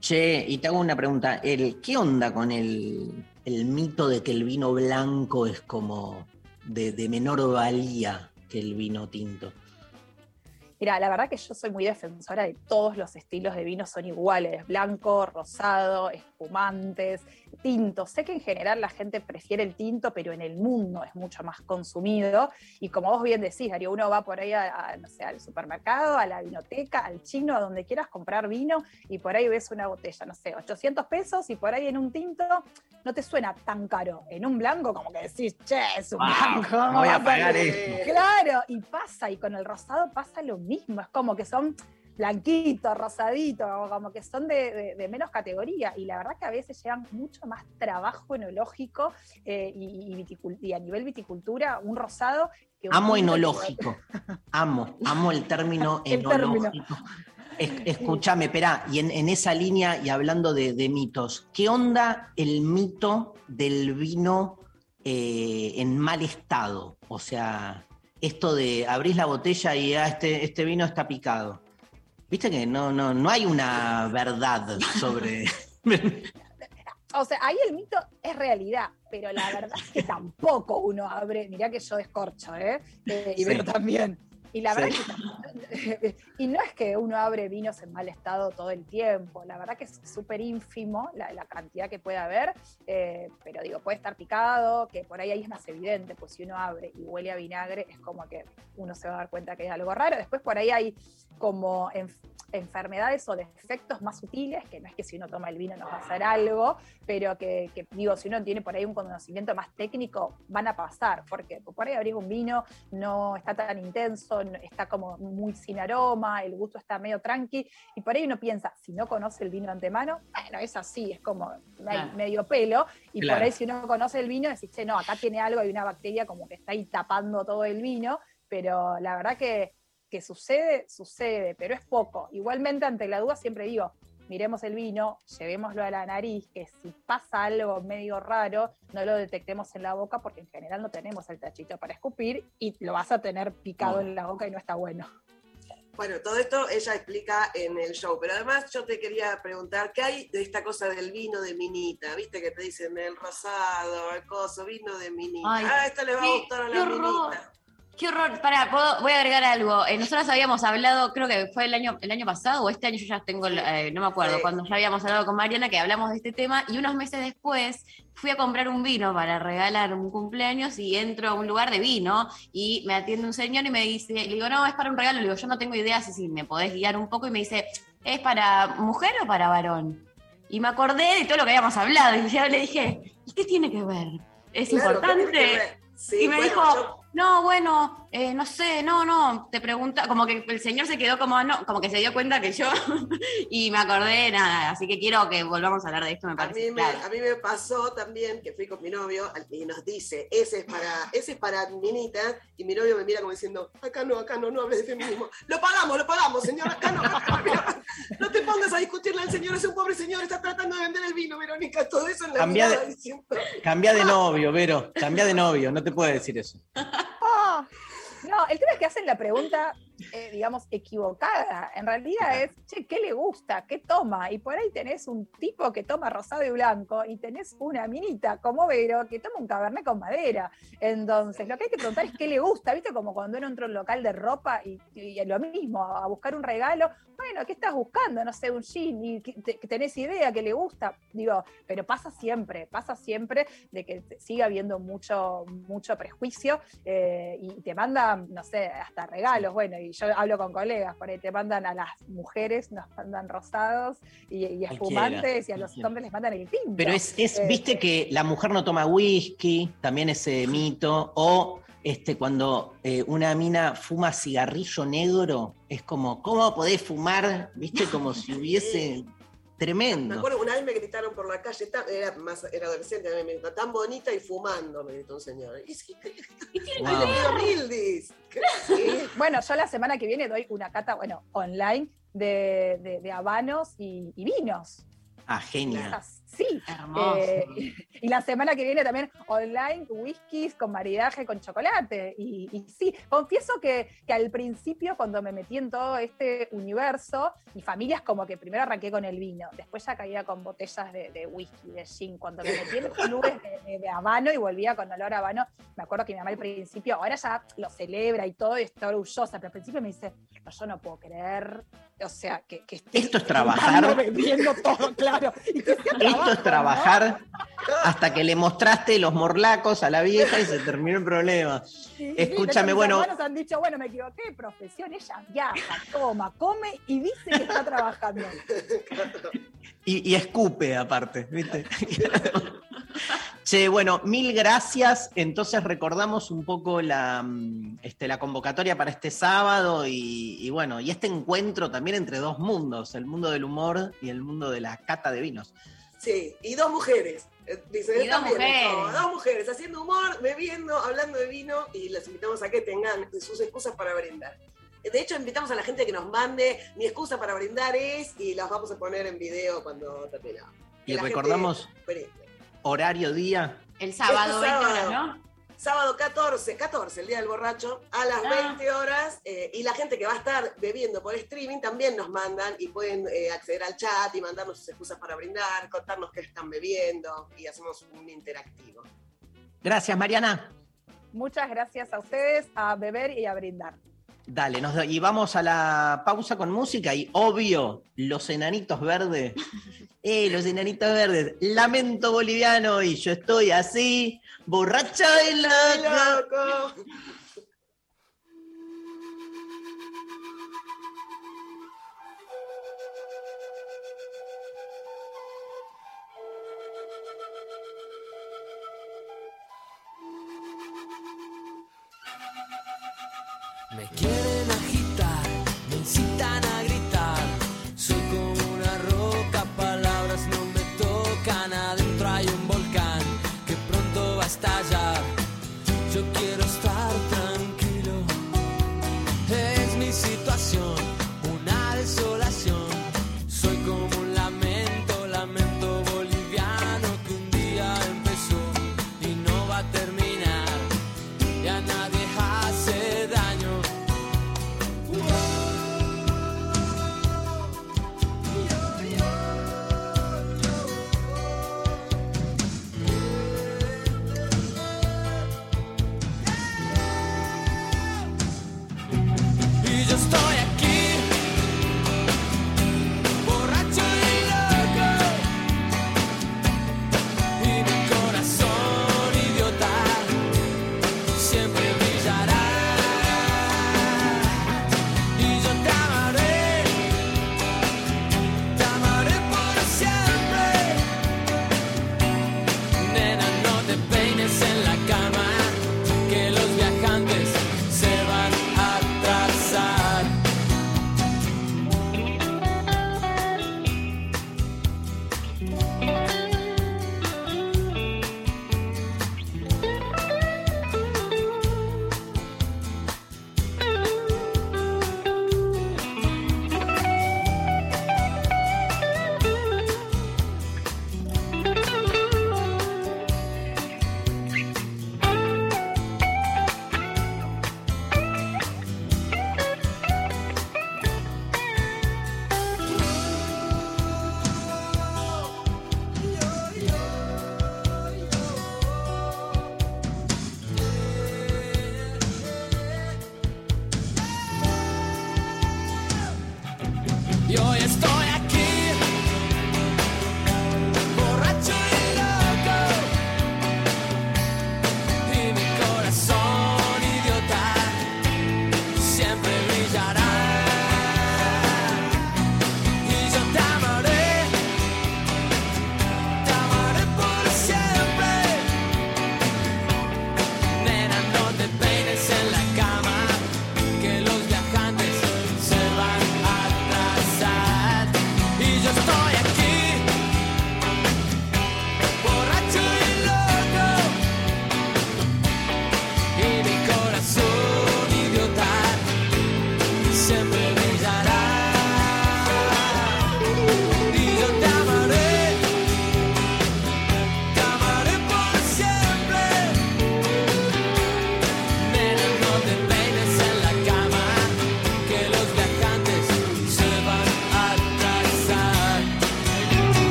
Che, y te hago una pregunta. El, ¿Qué onda con el, el mito de que el vino blanco es como de, menor valía que el vino tinto? Mira, la verdad que yo soy muy defensora de todos los estilos de vino son iguales, blanco, rosado, espumantes, tinto. Sé que en general la gente prefiere el tinto, pero en el mundo es mucho más consumido. Y como vos bien decís, Darío, uno va por ahí a, a, no sé, al supermercado, a la vinoteca, al chino, a donde quieras comprar vino, y por ahí ves una botella, no sé, 800 pesos, y por ahí en un tinto no te suena tan caro. En un blanco, como que decís, che, es un Wow, blanco. no voy a pagar ver". esto. Claro, y pasa, y con el rosado pasa lo mismo, es como que son blanquitos, rosaditos, o como que son de, de- de menos categoría, y la verdad que a veces llevan mucho más trabajo enológico eh, y, y a nivel viticultura, un rosado que un Amo enológico. [LAUGHS] Amo, amo el término [LAUGHS] El término. enológico. Es- Escúchame, espera, y en, en esa línea y hablando de, de mitos, ¿qué onda el mito del vino eh, en mal estado? O sea, esto de abrís la botella y ah, este, este vino está picado. Viste que no, no, no hay una verdad sobre. [LAUGHS] O sea, ahí el mito es realidad, pero la verdad es que tampoco uno abre, mirá que yo descorcho, ¿eh? Eh, y Sí. También. Y la verdad Sí. que [LAUGHS] y no es que uno abre vinos en mal estado todo el tiempo, la verdad que es súper ínfimo la, la cantidad que puede haber, eh, pero digo, puede estar picado, que por ahí, ahí es más evidente, pues si uno abre y huele a vinagre, es como que uno se va a dar cuenta que hay algo raro. Después por ahí hay como enf- enfermedades o defectos más sutiles, que no es que si uno toma el vino nos va a hacer algo, pero que, que, digo, si uno tiene por ahí un conocimiento más técnico, van a pasar, porque por ahí abrir un vino no está tan intenso, está como muy sin aroma, el gusto está medio tranqui, y por ahí uno piensa, si no conoce el vino de antemano, bueno, es así, es como Claro. medio pelo, y Claro. por ahí si uno conoce el vino, decís, che, no, acá tiene algo, hay una bacteria como que está ahí tapando todo el vino, pero la verdad que, que sucede, sucede, pero es poco. Igualmente, ante la duda, siempre digo, miremos el vino, llevémoslo a la nariz, que si pasa algo medio raro, no lo detectemos en la boca, porque en general no tenemos el tachito para escupir y lo vas a tener picado en la boca y no está bueno. Bueno, todo esto ella explica en el show, pero además yo te quería preguntar, ¿qué hay de esta cosa del vino de minita? ¿Viste que te dicen el rosado, el coso, vino de minita? Ay, ah, esto le va a gustar a la minita. Qué horror. Para, voy a agregar algo. Eh, nosotros habíamos hablado, creo que fue el año, el año pasado o este año, yo ya tengo, eh, no me acuerdo, Sí. cuando ya habíamos hablado con Mariana que hablamos de este tema y unos meses después fui a comprar un vino para regalar un cumpleaños y entro a un lugar de vino y me atiende un señor y me dice, le digo, no, es para un regalo, le digo, yo no tengo idea si, si me podés guiar un poco y me dice, ¿es para mujer o para varón? Y me acordé de todo lo que habíamos hablado y yo le dije, ¿y qué tiene que ver? ¿Es Claro, ¿qué tiene que importante? Sí, y me bueno, dijo, yo- no, bueno, eh, no sé, no, no, te pregunta, como que el señor se quedó como, no, como que se dio cuenta que yo, [LAUGHS] y me acordé, nada, así que quiero que volvamos a hablar de esto, me A parece. mí, me, clave. a mí me pasó también que fui con mi novio y nos dice, ese es para, ese es para minita, y mi novio me mira como diciendo, acá no, acá no, no hables de feminismo. Lo pagamos, lo pagamos, señor, acá no, acá no. No te pongas a discutirle al señor, es un pobre señor, está tratando de vender el vino, Verónica, todo eso en la Cambia mirada de- diciendo, Cambia de [LAUGHS] novio, Vero. Cambia de novio, no te puede decir eso. [LAUGHS] No, el tema es que hacen la pregunta, eh, digamos, equivocada. En realidad es, che, ¿qué le gusta? ¿Qué toma? Y por ahí tenés un tipo que toma rosado y blanco y tenés una minita como Vero que toma un cabernet con madera. Entonces, lo que hay que preguntar es qué le gusta, ¿viste? Como cuando uno entra a un local de ropa y, y lo mismo, a buscar un regalo. Bueno, ¿qué estás buscando? No sé, un jean, y que te- que tenés idea que le gusta. Digo, pero pasa siempre, pasa siempre de que siga habiendo mucho, mucho prejuicio eh, y te mandan, no sé, hasta regalos. Bueno, y yo hablo con colegas, por ahí te mandan a las mujeres, nos mandan rosados y, y espumantes, y a los cualquiera. hombres les mandan el tinto. Pero es, es Eh, viste que la mujer no toma whisky, también ese mito, o este, cuando eh, una mina fuma cigarrillo negro, es como, ¿cómo podés fumar? Viste, como si [LAUGHS] hubiese Tremendo. Me acuerdo una vez me gritaron por la calle, era, más, era adolescente, me gritó, tan bonita y fumando, me gritó un señor. Y sí, Wow. ¿Qué? Sí. Bueno, yo la semana que viene doy una cata, bueno, online de, de- de habanos y, y vinos. Ah, genial. Sí. Hermoso. Eh, y la semana que viene también online, whiskies con maridaje con chocolate. Y, y sí, confieso que, que al principio, cuando me metí en todo este universo, mi familia es como que primero arranqué con el vino, después ya caía con botellas de, de whisky, de gin. Cuando me metí en los [LAUGHS] clubes de, de- de habano y volvía con olor a habano, me acuerdo que mi mamá al principio, ahora ya lo celebra y todo, y está orgullosa, pero al principio me dice, no, yo no puedo creer. O sea, que, que estés Esto es trabajar. bebiendo todo, claro. Y que sea Esto es trabajar hasta que le mostraste los morlacos a la vieja y se terminó el problema. Sí, Escúchame, mis bueno, hermanos han dicho, bueno, me equivoqué de profesión, ella viaja, toma, come y dice que está trabajando. y, y escupe aparte, ¿viste? [LAUGHS] Che, bueno, mil gracias. Entonces recordamos un poco la, mm, este, la convocatoria para este sábado y, y bueno, y este encuentro también entre dos mundos, el mundo del humor y el mundo de la cata de vinos. Sí, y dos mujeres. eh, Dice, Y dos también, mujeres. no, dos mujeres haciendo humor, bebiendo, hablando de vino y las invitamos a que tengan sus excusas para brindar. De hecho, invitamos a la gente que nos mande mi excusa para brindar es y las vamos a poner en video cuando terminamos. Y gente recordamos. Horario, día. El sábado, Este 20 horas, sábado. ¿no? Sábado 14, 14, el día del borracho, a las Ah. 20 horas. eh, y la gente que va a estar bebiendo por streaming también nos mandan y pueden eh, acceder al chat y mandarnos sus excusas para brindar, contarnos qué están bebiendo y hacemos un interactivo. Gracias, Mariana. Muchas gracias a ustedes, a beber y a brindar. Dale, nos, y vamos a la pausa con música y obvio, los enanitos verdes. [LAUGHS] Eh, los enanitos verdes. Lamento boliviano y yo estoy así, borracha y loca. ¡Loco! Me. Quieren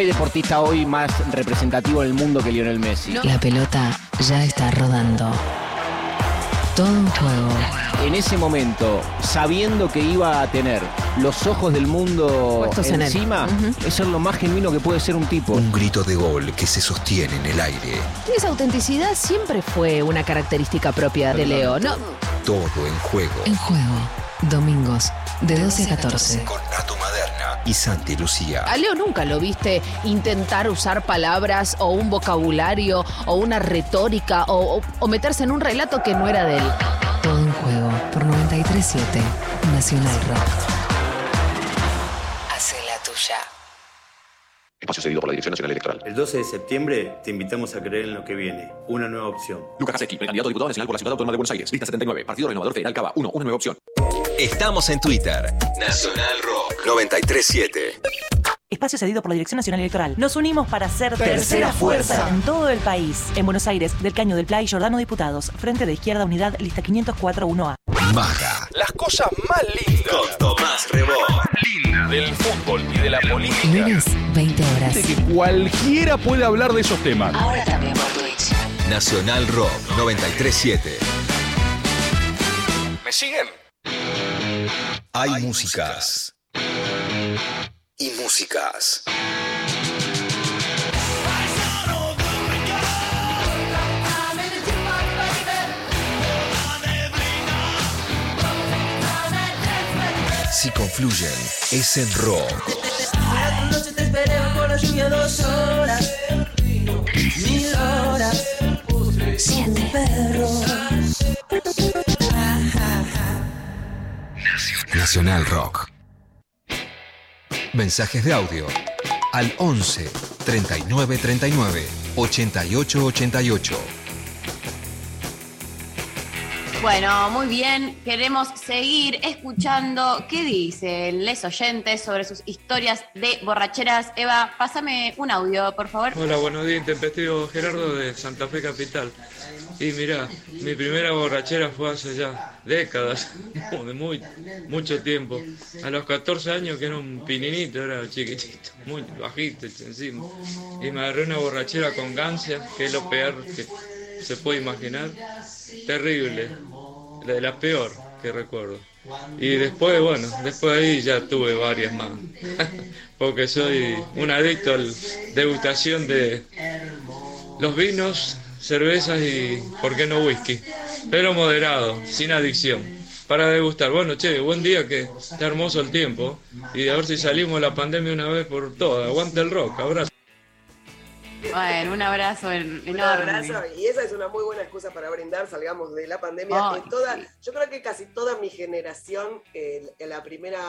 hay deportista hoy más representativo en el mundo que Lionel Messi. La pelota ya está rodando. Todo un juego. En ese momento, sabiendo que iba a tener los ojos del mundo Puestos en encima, eso es lo más genuino que puede ser un tipo. Un grito de gol que se sostiene en el aire. Esa autenticidad siempre fue una característica propia de Leo, ¿no? Todo en juego. En juego. Domingos, de 12 a 14. Con Nato Maderna y Santi Lucía. A Leo nunca lo viste intentar usar palabras o un vocabulario o una retórica o, o- o meterse en un relato que no era de él. Todo un juego por 937 Nacional Rock. Hace la tuya. Espacio cedido por la Dirección Nacional Electoral. El 12 de septiembre te invitamos a creer en lo que viene, una nueva opción. Lucas Haseki, precandidato a diputado nacional por la Ciudad Autónoma de Buenos Aires. Lista 79. Partido Renovador Federal Cava 1. Una nueva opción. Estamos en Twitter. Nacional Rock 937. Espacio cedido por la Dirección Nacional Electoral. Nos unimos para ser Tercera fuerza. en todo el país. En Buenos Aires, del Caño del Play, Jordano Diputados. Frente de Izquierda Unidad, lista 504-1A. Maga. Las cosas más lindas. Con Tomás Rebó. Linda. Del fútbol y de la política. Lunes, 20 horas. que cualquiera puede hablar de esos temas. Ahora también por Twitch. Nacional Rock 937. ¿Me siguen? Hay músicas. Y músicas. Si confluyen, es en rock. Anoche te esperé bajo la lluvia dos horas, mil horas, siete perros. Nacional Rock. Mensajes de audio al 11 39 39 88 88. Bueno, muy bien. Queremos seguir escuchando qué dicen les oyentes sobre sus historias de borracheras. Eva, pásame un audio, por favor. Hola, buenos días, intempestivo Gerardo de Santa Fe Capital. Y mirá, mi primera borrachera fue hace ya décadas, [LAUGHS] de muy, mucho tiempo. A los 14 años que era un pininito, era chiquitito, [LAUGHS] muy bajito encima. Y me agarré una borrachera con gancia, que es lo peor que se puede imaginar. Terrible, la de la peor que recuerdo. Y después, bueno, después de ahí ya tuve varias más. [LAUGHS] Porque soy un adicto a la degustación de los vinos, cervezas y, ¿por qué no whisky? Pero moderado, sin adicción. Para degustar. Bueno, che, buen día, que está hermoso el tiempo. Y a ver si salimos de la pandemia una vez por todas. Aguante el rock, abrazo. Bueno, un abrazo en- Un enorme. abrazo, y esa es una muy buena excusa para brindar, salgamos de la pandemia. Toda, Yo creo que casi toda mi generación, la primera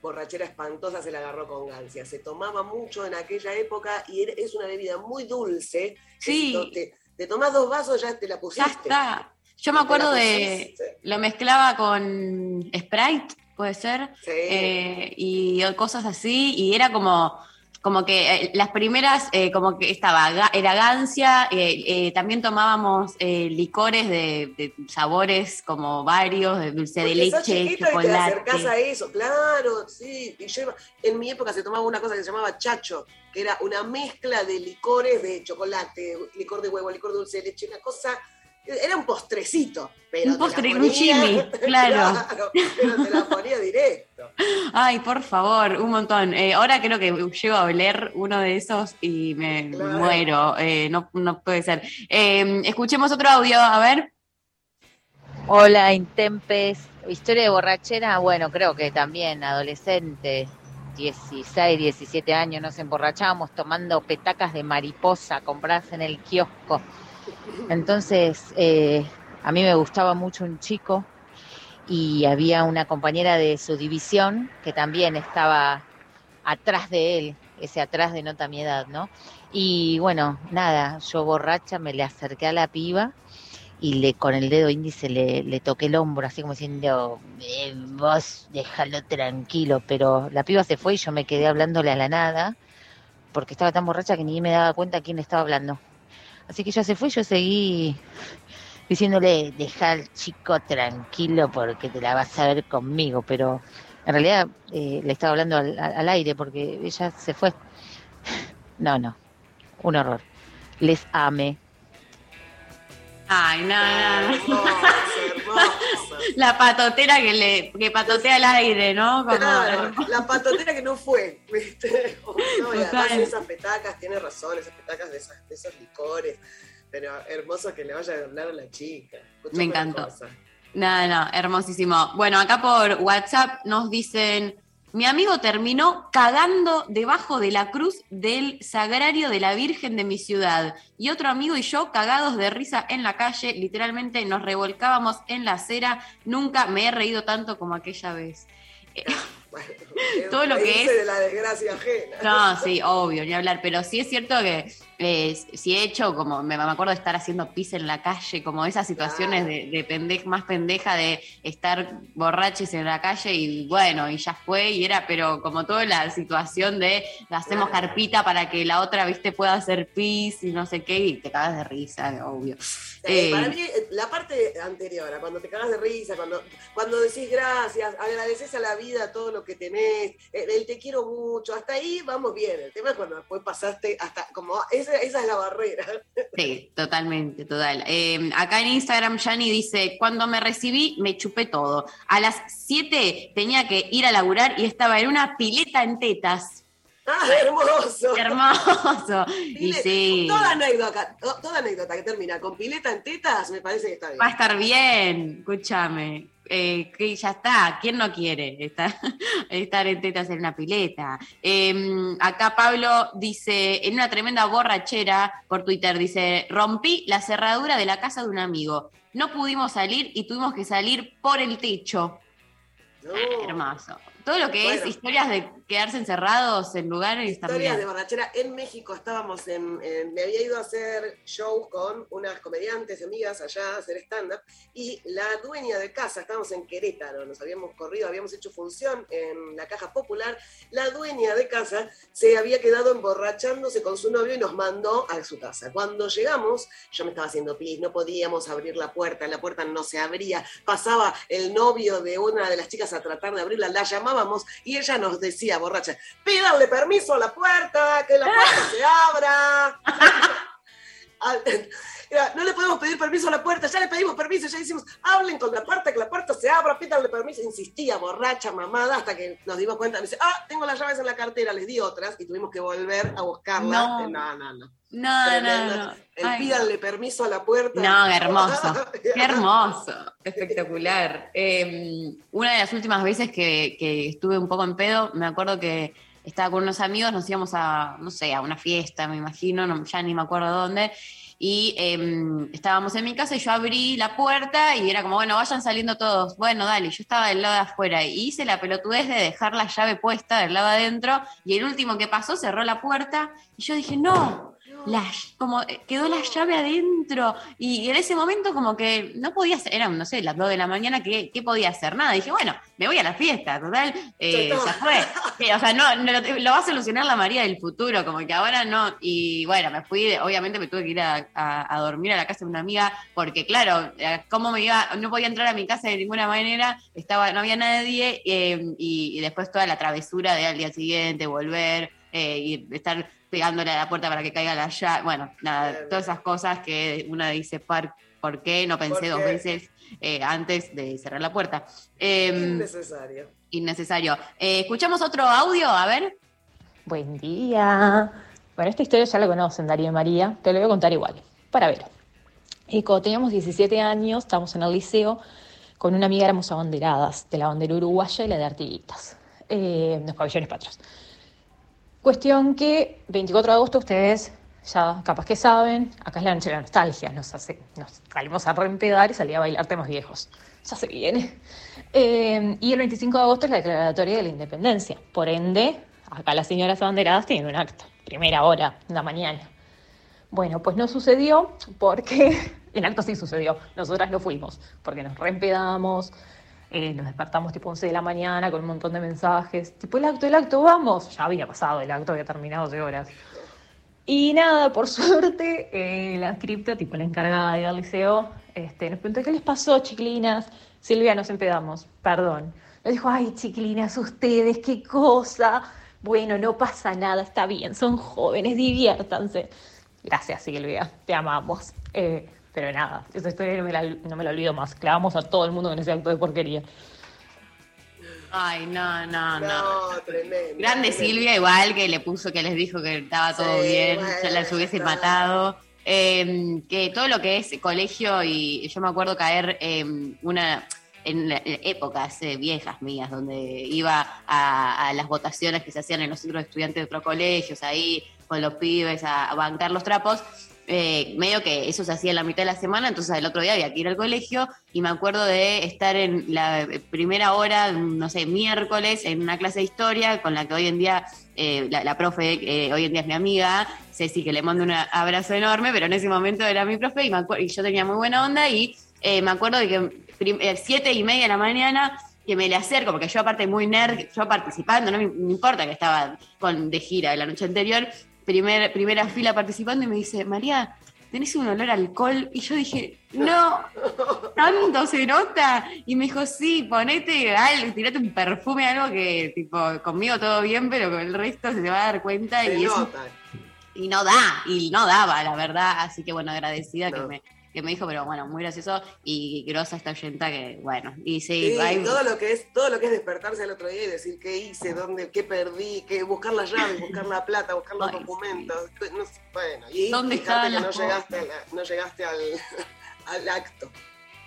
borrachera espantosa se la agarró con gancia. Se tomaba mucho en aquella época y es una bebida muy dulce. Sí. Esto Te, tomás dos vasos, ya te la pusiste. Ya está. Yo me acuerdo de. Lo mezclaba con Sprite, puede ser. Sí. eh, y cosas así. Y era como. Como que eh, las primeras, eh, como que estaba, ga- era gancia, eh, eh, también tomábamos eh, licores de, de sabores como varios, de dulce de Porque sos leche, chiquito y te acercás a chocolate. eso, claro, sí. Y yo iba- en mi época se tomaba una cosa que se llamaba chacho, que era una mezcla de licores de chocolate, licor de huevo, licor de dulce de leche, una cosa. Era un postrecito, pero. Un postre, un chimi, [LAUGHS] claro. pero te la ponía directo. Ay, por favor, un montón. Eh, ahora creo que llego a oler uno de esos y me Claro. muero. Eh, no, no puede ser. Eh, escuchemos otro audio, a ver. Hola, Intempes. Historia de borrachera, bueno, creo que también adolescente, 16, 17 años, nos emborrachábamos tomando petacas de mariposa compradas en el kiosco. Entonces, eh, a mí me gustaba mucho un chico y había una compañera de su división que también estaba atrás de él, ese atrás denota mi edad, ¿no? Y bueno, nada, yo borracha me le acerqué a la piba y le con el dedo índice le, le toqué el hombro, así como diciendo, "Eh, vos déjalo tranquilo, pero la piba se fue y yo me quedé hablándole a la nada, porque estaba tan borracha que ni me daba cuenta quién le estaba hablando. Así que ella se fue yo seguí diciéndole, deja al chico tranquilo porque te la vas a ver conmigo, pero En realidad eh, le estaba hablando al- al aire porque ella se fue. [LAUGHS] No, no, un horror. Les ame. Ay, [LAUGHS] no, no. La patotera que le que patotea al aire, ¿no? Como- Claro, la patotera que no fue, ¿viste? [LAUGHS] No, y además esas petacas, tiene razón, esas petacas de, esas- de esos licores. Pero hermoso que le vaya a hablar a la chica. Escuchame Me encantó. cosa. No, no, hermosísimo. Bueno, acá por WhatsApp nos dicen, mi amigo terminó cagando debajo de la cruz del sagrario de la Virgen de mi ciudad. Y otro amigo y yo cagados de risa en la calle, literalmente nos revolcábamos en la acera. Nunca me he reído tanto como aquella vez. [LAUGHS] Todo lo que es- de la desgracia ajena. No, sí, obvio, ni hablar, pero sí es cierto que eh, sí he hecho como, me, me acuerdo de estar haciendo pis en la calle, como esas situaciones de, de pende- más pendeja de estar borraches en la calle y bueno, y ya fue, y era, pero como toda la situación de hacemos carpita para que la otra, viste, pueda hacer pis y no sé qué, y te cagas de risa, obvio. Eh, Eh, para mí, la parte anterior, cuando te cagas de risa, cuando, cuando decís gracias, agradeces a la vida todo lo que tenés, el te quiero mucho, hasta ahí vamos bien. El tema es cuando después pasaste hasta como esa, es la barrera. Sí, totalmente, total. Eh, acá en Instagram, Yani dice, cuando me recibí, me chupé todo. A las 7 tenía que ir a laburar y estaba en una pileta en tetas. ¡Ah, hermoso! Hermoso. Y sí, Toda anécdota, to- toda anécdota que termina con pileta en tetas, me parece que está bien. va a estar bien, escúchame. Eh, que ya está, ¿quién no quiere estar, [LAUGHS] estar en tetas en una pileta? Eh, acá Pablo dice, en una tremenda borrachera por Twitter, dice, rompí la cerradura de la casa de un amigo. No pudimos salir y tuvimos que salir por el techo. Hermoso. Todo lo que es Bueno. historias de quedarse encerrados en lugares Historias de borrachera. En México estábamos en, en- Me había ido a hacer shows con unas comediantes amigas allá a hacer stand-up. Y la dueña de casa, estábamos en Querétaro, nos habíamos corrido, habíamos hecho función en la caja popular. La dueña de casa se había quedado emborrachándose con su novio y nos mandó a su casa. Cuando llegamos, yo me estaba haciendo pis, no podíamos abrir la puerta, la puerta no se abría. Pasaba el novio de una de las chicas a tratar de abrirla, la y ella nos decía, borracha, pídanle permiso a la puerta, que la puerta se abra. [LAUGHS] Era, no le podemos pedir permiso a la puerta, ya le pedimos permiso, ya decimos, hablen con la puerta, que la puerta se abra, pídanle permiso. Insistía, borracha, mamada, hasta que nos dimos cuenta, me dice, ah, tengo las llaves en la cartera, les di otras y tuvimos que volver a buscarla. No. Eh, no, no. no. No, Tremenda. no, no. El Ay, pídanle permiso a la puerta. No, hermoso. [LAUGHS] Qué hermoso. Espectacular. Eh, una de las últimas veces que, que estuve un poco en pedo, me acuerdo que estaba con unos amigos, nos íbamos a, no sé, a una fiesta, me imagino, no- ya ni me acuerdo dónde. Y eh, estábamos en mi casa y yo abrí la puerta y era como, bueno, vayan saliendo todos. Bueno, dale, yo estaba del lado de afuera y hice la pelotudez de dejar la llave puesta del lado adentro y el último que pasó cerró la puerta y yo dije, no, la, como eh, quedó la llave adentro y en ese momento como que no podía hacer, eran, no sé, las 2 de la mañana, ¿qué, qué podía hacer? Nada, dije, bueno, me voy a la fiesta, total, eh, Ya fue. Sí, [LAUGHS] o sea, no, no lo, lo va a solucionar la María del futuro, como que ahora no, y bueno, me fui, obviamente me tuve que ir a, a- a dormir a la casa de una amiga, porque claro, eh, cómo me iba, no podía entrar a mi casa de ninguna manera, estaba, no había nadie, eh, y, y después toda la travesura de al día siguiente, volver, eh, y estar pegándole a la puerta para que caiga la llave, bueno, nada, todas esas cosas que una dice, ¿por, por qué? No pensé ¿Por dos qué? veces eh, antes de cerrar la puerta. Em, Innecesario. innecesario. Eh, ¿Escuchamos otro audio? A ver. Buen día. Bueno, esta historia ya la conocen, Darío y María, te lo voy a contar igual, para ver. Y cuando teníamos 17 años, estábamos en el liceo, con una amiga éramos abanderadas, de la bandera uruguaya y la de Artiguitas, eh, los pabellones patrios. Cuestión que 24 de agosto ustedes ya capaz que saben, acá es la noche de la nostalgia, nos, hace, nos salimos a reempedar y salí a bailar temas viejos. Ya se viene. Eh, y el 25 de agosto es la declaratoria de la independencia. Por ende, acá las señoras abanderadas tienen un acto, primera hora, de la mañana. Bueno, pues no sucedió porque [LAUGHS] el acto sí sucedió, nosotras no fuimos, porque nos reempedamos, eh, nos despertamos tipo 11 de la mañana con un montón de mensajes, tipo el acto, el acto, vamos, ya había pasado el acto, había terminado hace horas. Y nada, por [LAUGHS] suerte, eh, la cripta, tipo la encargada del liceo, este, nos preguntó, ¿qué les pasó, chiquilinas? Silvia, nos empedamos, perdón. Me dijo, ay, chiquilinas, ustedes, qué cosa. Bueno, no pasa nada, está bien, son jóvenes, diviértanse. Gracias, Silvia, te amamos. Eh, pero nada, esa historia no me, la, no me la olvido más. Clavamos a todo el mundo con ese acto de porquería. Ay, no, no, no. No, tremendo. Grande tremendo. Silvia, igual que le puso que les dijo que estaba todo Sí, bien, bueno, ya las hubiese ya matado. Eh, que todo lo que es colegio, y yo me acuerdo caer en una en en épocas eh, viejas mías, donde iba a, a las votaciones que se hacían en los centros de estudiantes de otros colegios, ahí con los pibes a, a bancar los trapos. Eh, medio que eso se hacía en la mitad de la semana, entonces el otro día había que ir al colegio y me acuerdo de estar en la primera hora, no sé, miércoles, en una clase de historia con la que hoy en día, eh, la, profe, eh, hoy en día es mi amiga, Ceci, que le mando un abrazo enorme, pero en ese momento era mi profe y, me y yo tenía muy buena onda y eh, me acuerdo de que eh, siete y media de la mañana que me le acerco, porque yo aparte muy nerd, yo participando, no me, me importa que estaba con, de gira la noche anterior, primer, primera fila participando y me dice, María, tenés un olor a alcohol. Y yo dije, no, tanto se nota. Y me dijo, sí, ponete algo, tirate un perfume, algo que, tipo, conmigo todo bien, pero con el resto se te va a dar cuenta. Se y, eso- y no da, y no daba, la verdad. Así que, bueno, agradecida que, me, que me dijo, pero bueno, muy gracioso. Y grosa esta oyenta que, bueno, y sí, Sí, hay- todo lo que es todo lo que es despertarse al otro día y decir qué hice, dónde, qué perdí, qué buscar las llaves, [LAUGHS] buscar la plata, buscar los documentos, no bueno, y ¿Dónde que no llegaste, la- no llegaste al, [LAUGHS] al acto.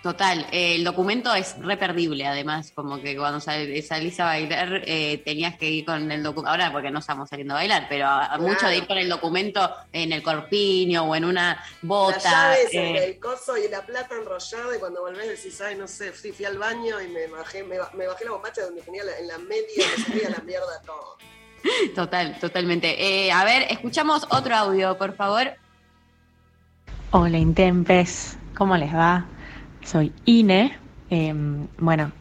Total, eh, el documento es reperdible, además, como que cuando sal- salís a bailar eh, tenías que ir con el documento, ahora porque no estamos saliendo a bailar, pero a- a mucho de ir con el documento en el corpiño o en una bota. Las llaves, eh, el, el coso y la plata enrollada y cuando volvés decís, ay, no sé, fui, fui al baño y me bajé, me, me bajé la bombacha donde tenía la- en la media, me salía la mierda todo. [LAUGHS] Total, totalmente. Eh, a ver, escuchamos otro audio, por favor. Hola Intempes, ¿cómo les va? Soy Ine. Em, bueno,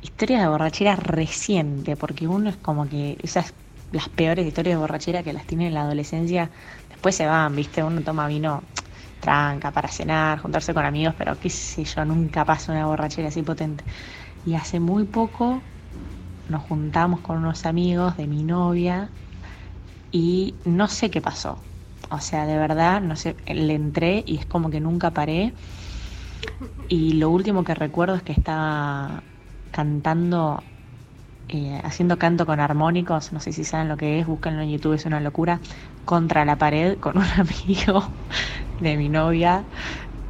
historia de borrachera reciente, porque uno es como que esas las peores historias de borrachera que las tiene en la adolescencia, después se van, ¿viste? Uno toma vino tranca para cenar, juntarse con amigos, pero qué sé yo, nunca pasa una borrachera así potente. Y hace muy poco nos juntamos con unos amigos de mi novia y no sé qué pasó. O sea, de verdad, no sé, le entré y es como que nunca paré. Y lo último que recuerdo es que estaba cantando, eh, haciendo canto con armónicos, no sé si saben lo que es, búsquenlo en YouTube, es una locura, contra la pared con un [LAUGHS] amigo de mi novia,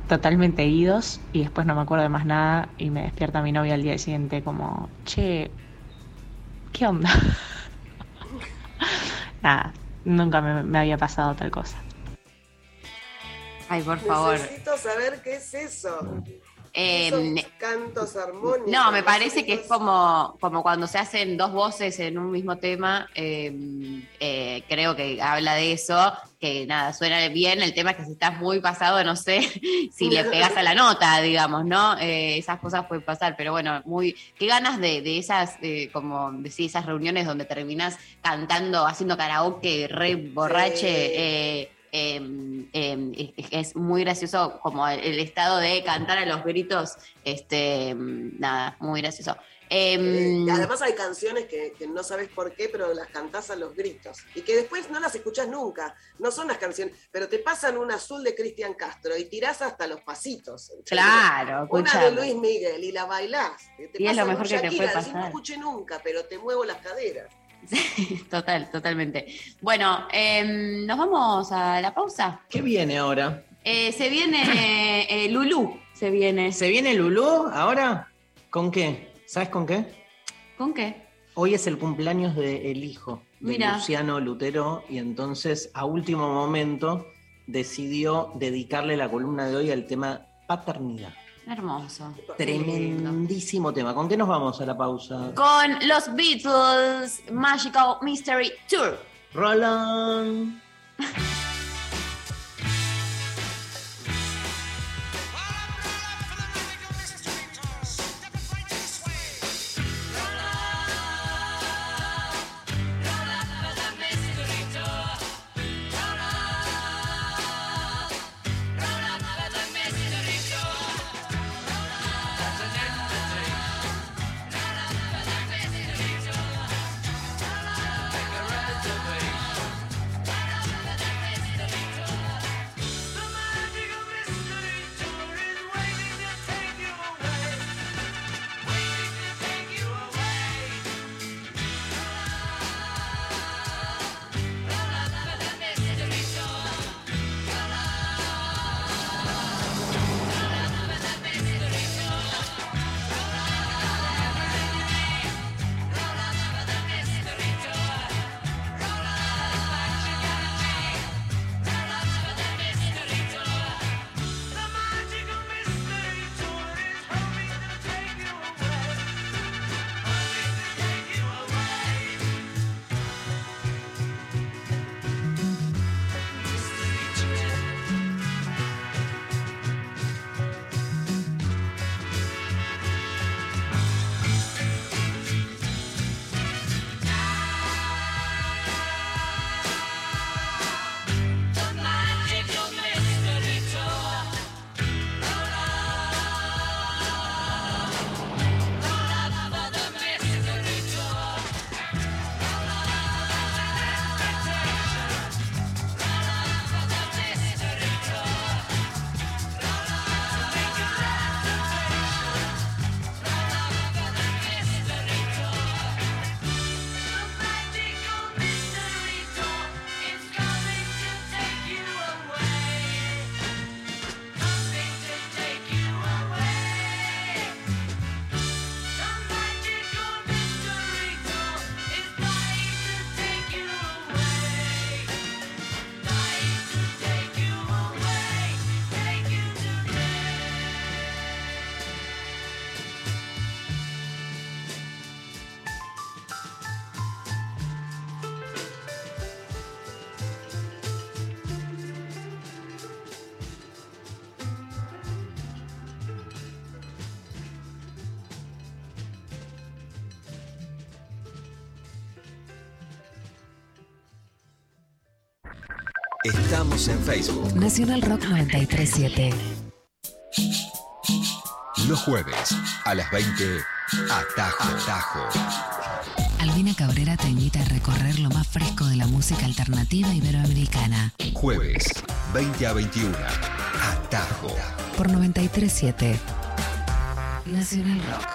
totalmente idos, y después no me acuerdo de más nada, y me despierta mi novia al día siguiente como, che, ¿qué onda? [LAUGHS] nada, nunca me, me había pasado tal cosa. Ay, por favor. Necesito saber qué es eso. Eh, Esos cantos armónicos. No, me parece que es como, como cuando se hacen dos voces en un mismo tema. eh, eh, creo que habla de eso, que nada, suena bien. El tema es que si estás muy pasado, no sé [LAUGHS] si le pegas a la nota, digamos, ¿no? Eh, esas cosas pueden pasar, pero bueno, muy. Qué ganas de, de esas, como esas reuniones donde terminas cantando, haciendo karaoke, re borrache. eh, eh, eh, es, muy gracioso como el, el estado de cantar a los gritos, este, nada, muy gracioso. Em, Y además hay canciones que, que no sabes por qué, pero las cantás a los gritos. Y que después no las escuchás nunca. No son las canciones, pero te pasan un azul de Cristian Castro y tirás hasta los pasitos. ¿entendés? Claro, Una de. Luis Miguel y la bailás. Te Y es lo mejor que te puede pasar. No escuché nunca, pero te muevo las caderas. [LAUGHS] Total, totalmente. Bueno, em, nos vamos a la pausa. ¿Qué viene ahora? Eh, se viene eh, Lulú, se viene. ¿Se viene Lulú ahora? ¿Con qué? ¿Sabes con qué? ¿Con qué? Hoy es el cumpleaños del hijo de Mira. Luciano Lutero y entonces a último momento decidió dedicarle la columna de hoy al tema paternidad. Hermoso. Tremendísimo tema. ¿Con qué nos vamos a la pausa? Con los Beatles Magical Mystery Tour. Roland. [LAUGHS] Estamos en Facebook. Nacional Rock 937. Los jueves a las 20, Atajo. Atajo. Albina Cabrera te invita a recorrer lo más fresco de la música alternativa iberoamericana. Jueves, 20 a 21, Atajo. Por 937. Nacional Rock.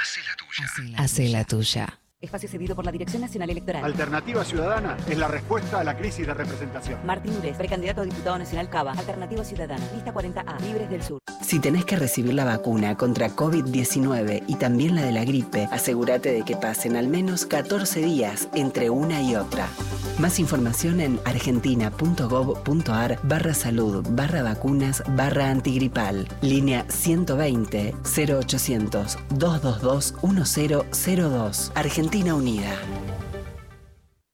Hace la tuya. Hace la tuya. Espacio cedido por la Dirección Nacional Electoral. Alternativa Ciudadana es la respuesta a la crisis de representación. Martín Ures, precandidato a diputado nacional Cava. Alternativa Ciudadana. Lista 40A. Libres del Sur. Si tenés que recibir la vacuna contra COVID-19 y también la de la gripe, asegúrate de que pasen al menos 14 días entre una y otra. Más información en argentina.gov.ar barra salud barra vacunas barra antigripal. Línea 120 0800 222 1002. Argentina Unida.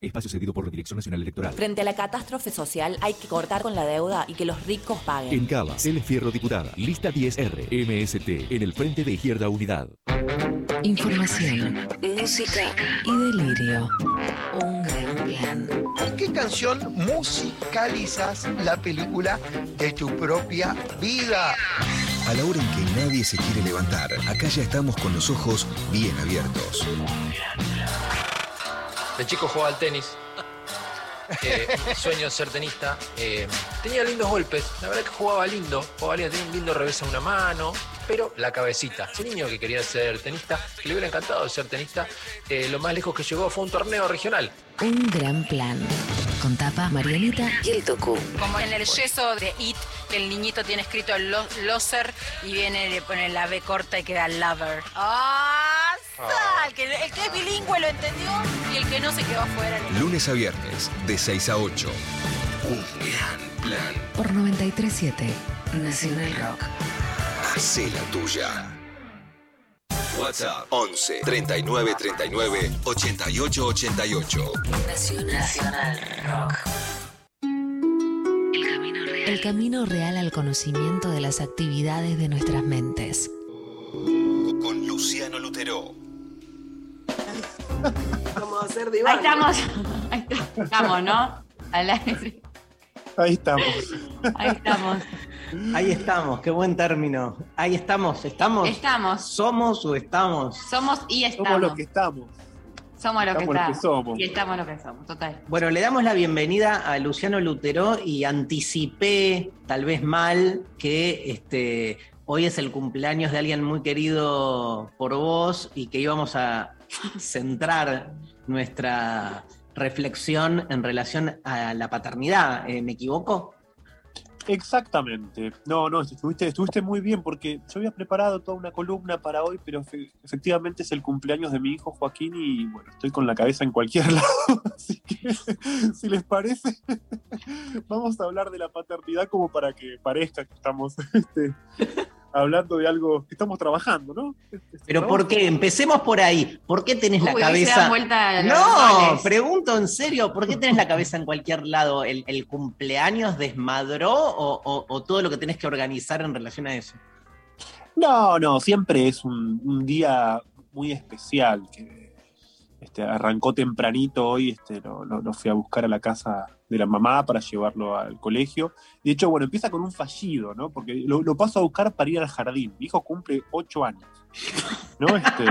Espacio cedido por la Dirección Nacional Electoral. Frente a la catástrofe social hay que cortar con la deuda y que los ricos paguen. En Cava, El Fierro Diputada, lista 10R, MST, en el Frente de Izquierda Unidad. Información, música y delirio. Un gran plan. ¿Con qué canción musicalizas la película de tu propia vida? A la hora en que nadie se quiere levantar, acá ya estamos con los ojos bien abiertos. De chico jugaba al tenis. Eh, sueño ser tenista. Eh, tenía lindos golpes. La verdad que jugaba lindo. Jugaba lindo. Tenía un lindo revés a una mano. Pero la cabecita. Ese niño que quería ser tenista, que le hubiera encantado ser tenista, eh, lo más lejos que llegó fue un torneo regional. Un gran plan. Con tapa, Marianita y el Tucu. Como en el yeso de It, que el niñito tiene escrito lo- loser y viene le pone la B corta y queda lover. ¡Ah! sa! El que, el que es bilingüe lo entendió y el que no se quedó afuera. Lunes a viernes, de 6 a 8. Un gran plan. Por 937. Nacional Rock. Hacé la tuya. WhatsApp 11 39 39 88 88. Nacional, Rock. El camino, real. El camino real al conocimiento de las actividades de nuestras mentes. Con Luciano Lutero. Vamos a hacer Ahí diván. estamos. Ahí estamos, ¿no? Al aire. Ahí estamos. Ahí estamos. Ahí estamos, qué buen término. Ahí estamos, ¿estamos? Estamos. ¿Somos o estamos? Somos y estamos. Somos lo que estamos. Somos lo que Estamos lo que estamos. somos. Y estamos lo que somos, total. Bueno, le damos la bienvenida a Luciano Lutero y anticipé, tal vez mal, que este, hoy es el cumpleaños de alguien muy querido por vos y que íbamos a centrar nuestra reflexión en relación a la paternidad. Eh, ¿Me equivoco? Exactamente. No, no, estuviste, estuviste muy bien porque yo había preparado toda una columna para hoy, pero fe- efectivamente es el cumpleaños de mi hijo Joaquín y bueno, estoy con la cabeza en cualquier [LAUGHS] lado, así que si les parece, [LAUGHS] vamos a hablar de la paternidad como para que parezca que estamos [LAUGHS] este, hablando de algo que estamos trabajando, ¿no? Pero ¿por qué? Empecemos por ahí. ¿Por qué tenés la Uy, se cabeza? no, pregunto en serio, ¿por qué tenés la cabeza en cualquier lado? ¿El, el cumpleaños desmadró o, o- o todo lo que tenés que organizar en relación a eso? No, no, siempre es un, un día muy especial que este, arrancó tempranito hoy, este, lo, lo- lo fui a buscar a la casa de la mamá para llevarlo al colegio. De hecho, bueno, empieza con un fallido, ¿no? Porque lo, lo paso a buscar para ir al jardín. Mi hijo cumple ocho años. ¿No? Este...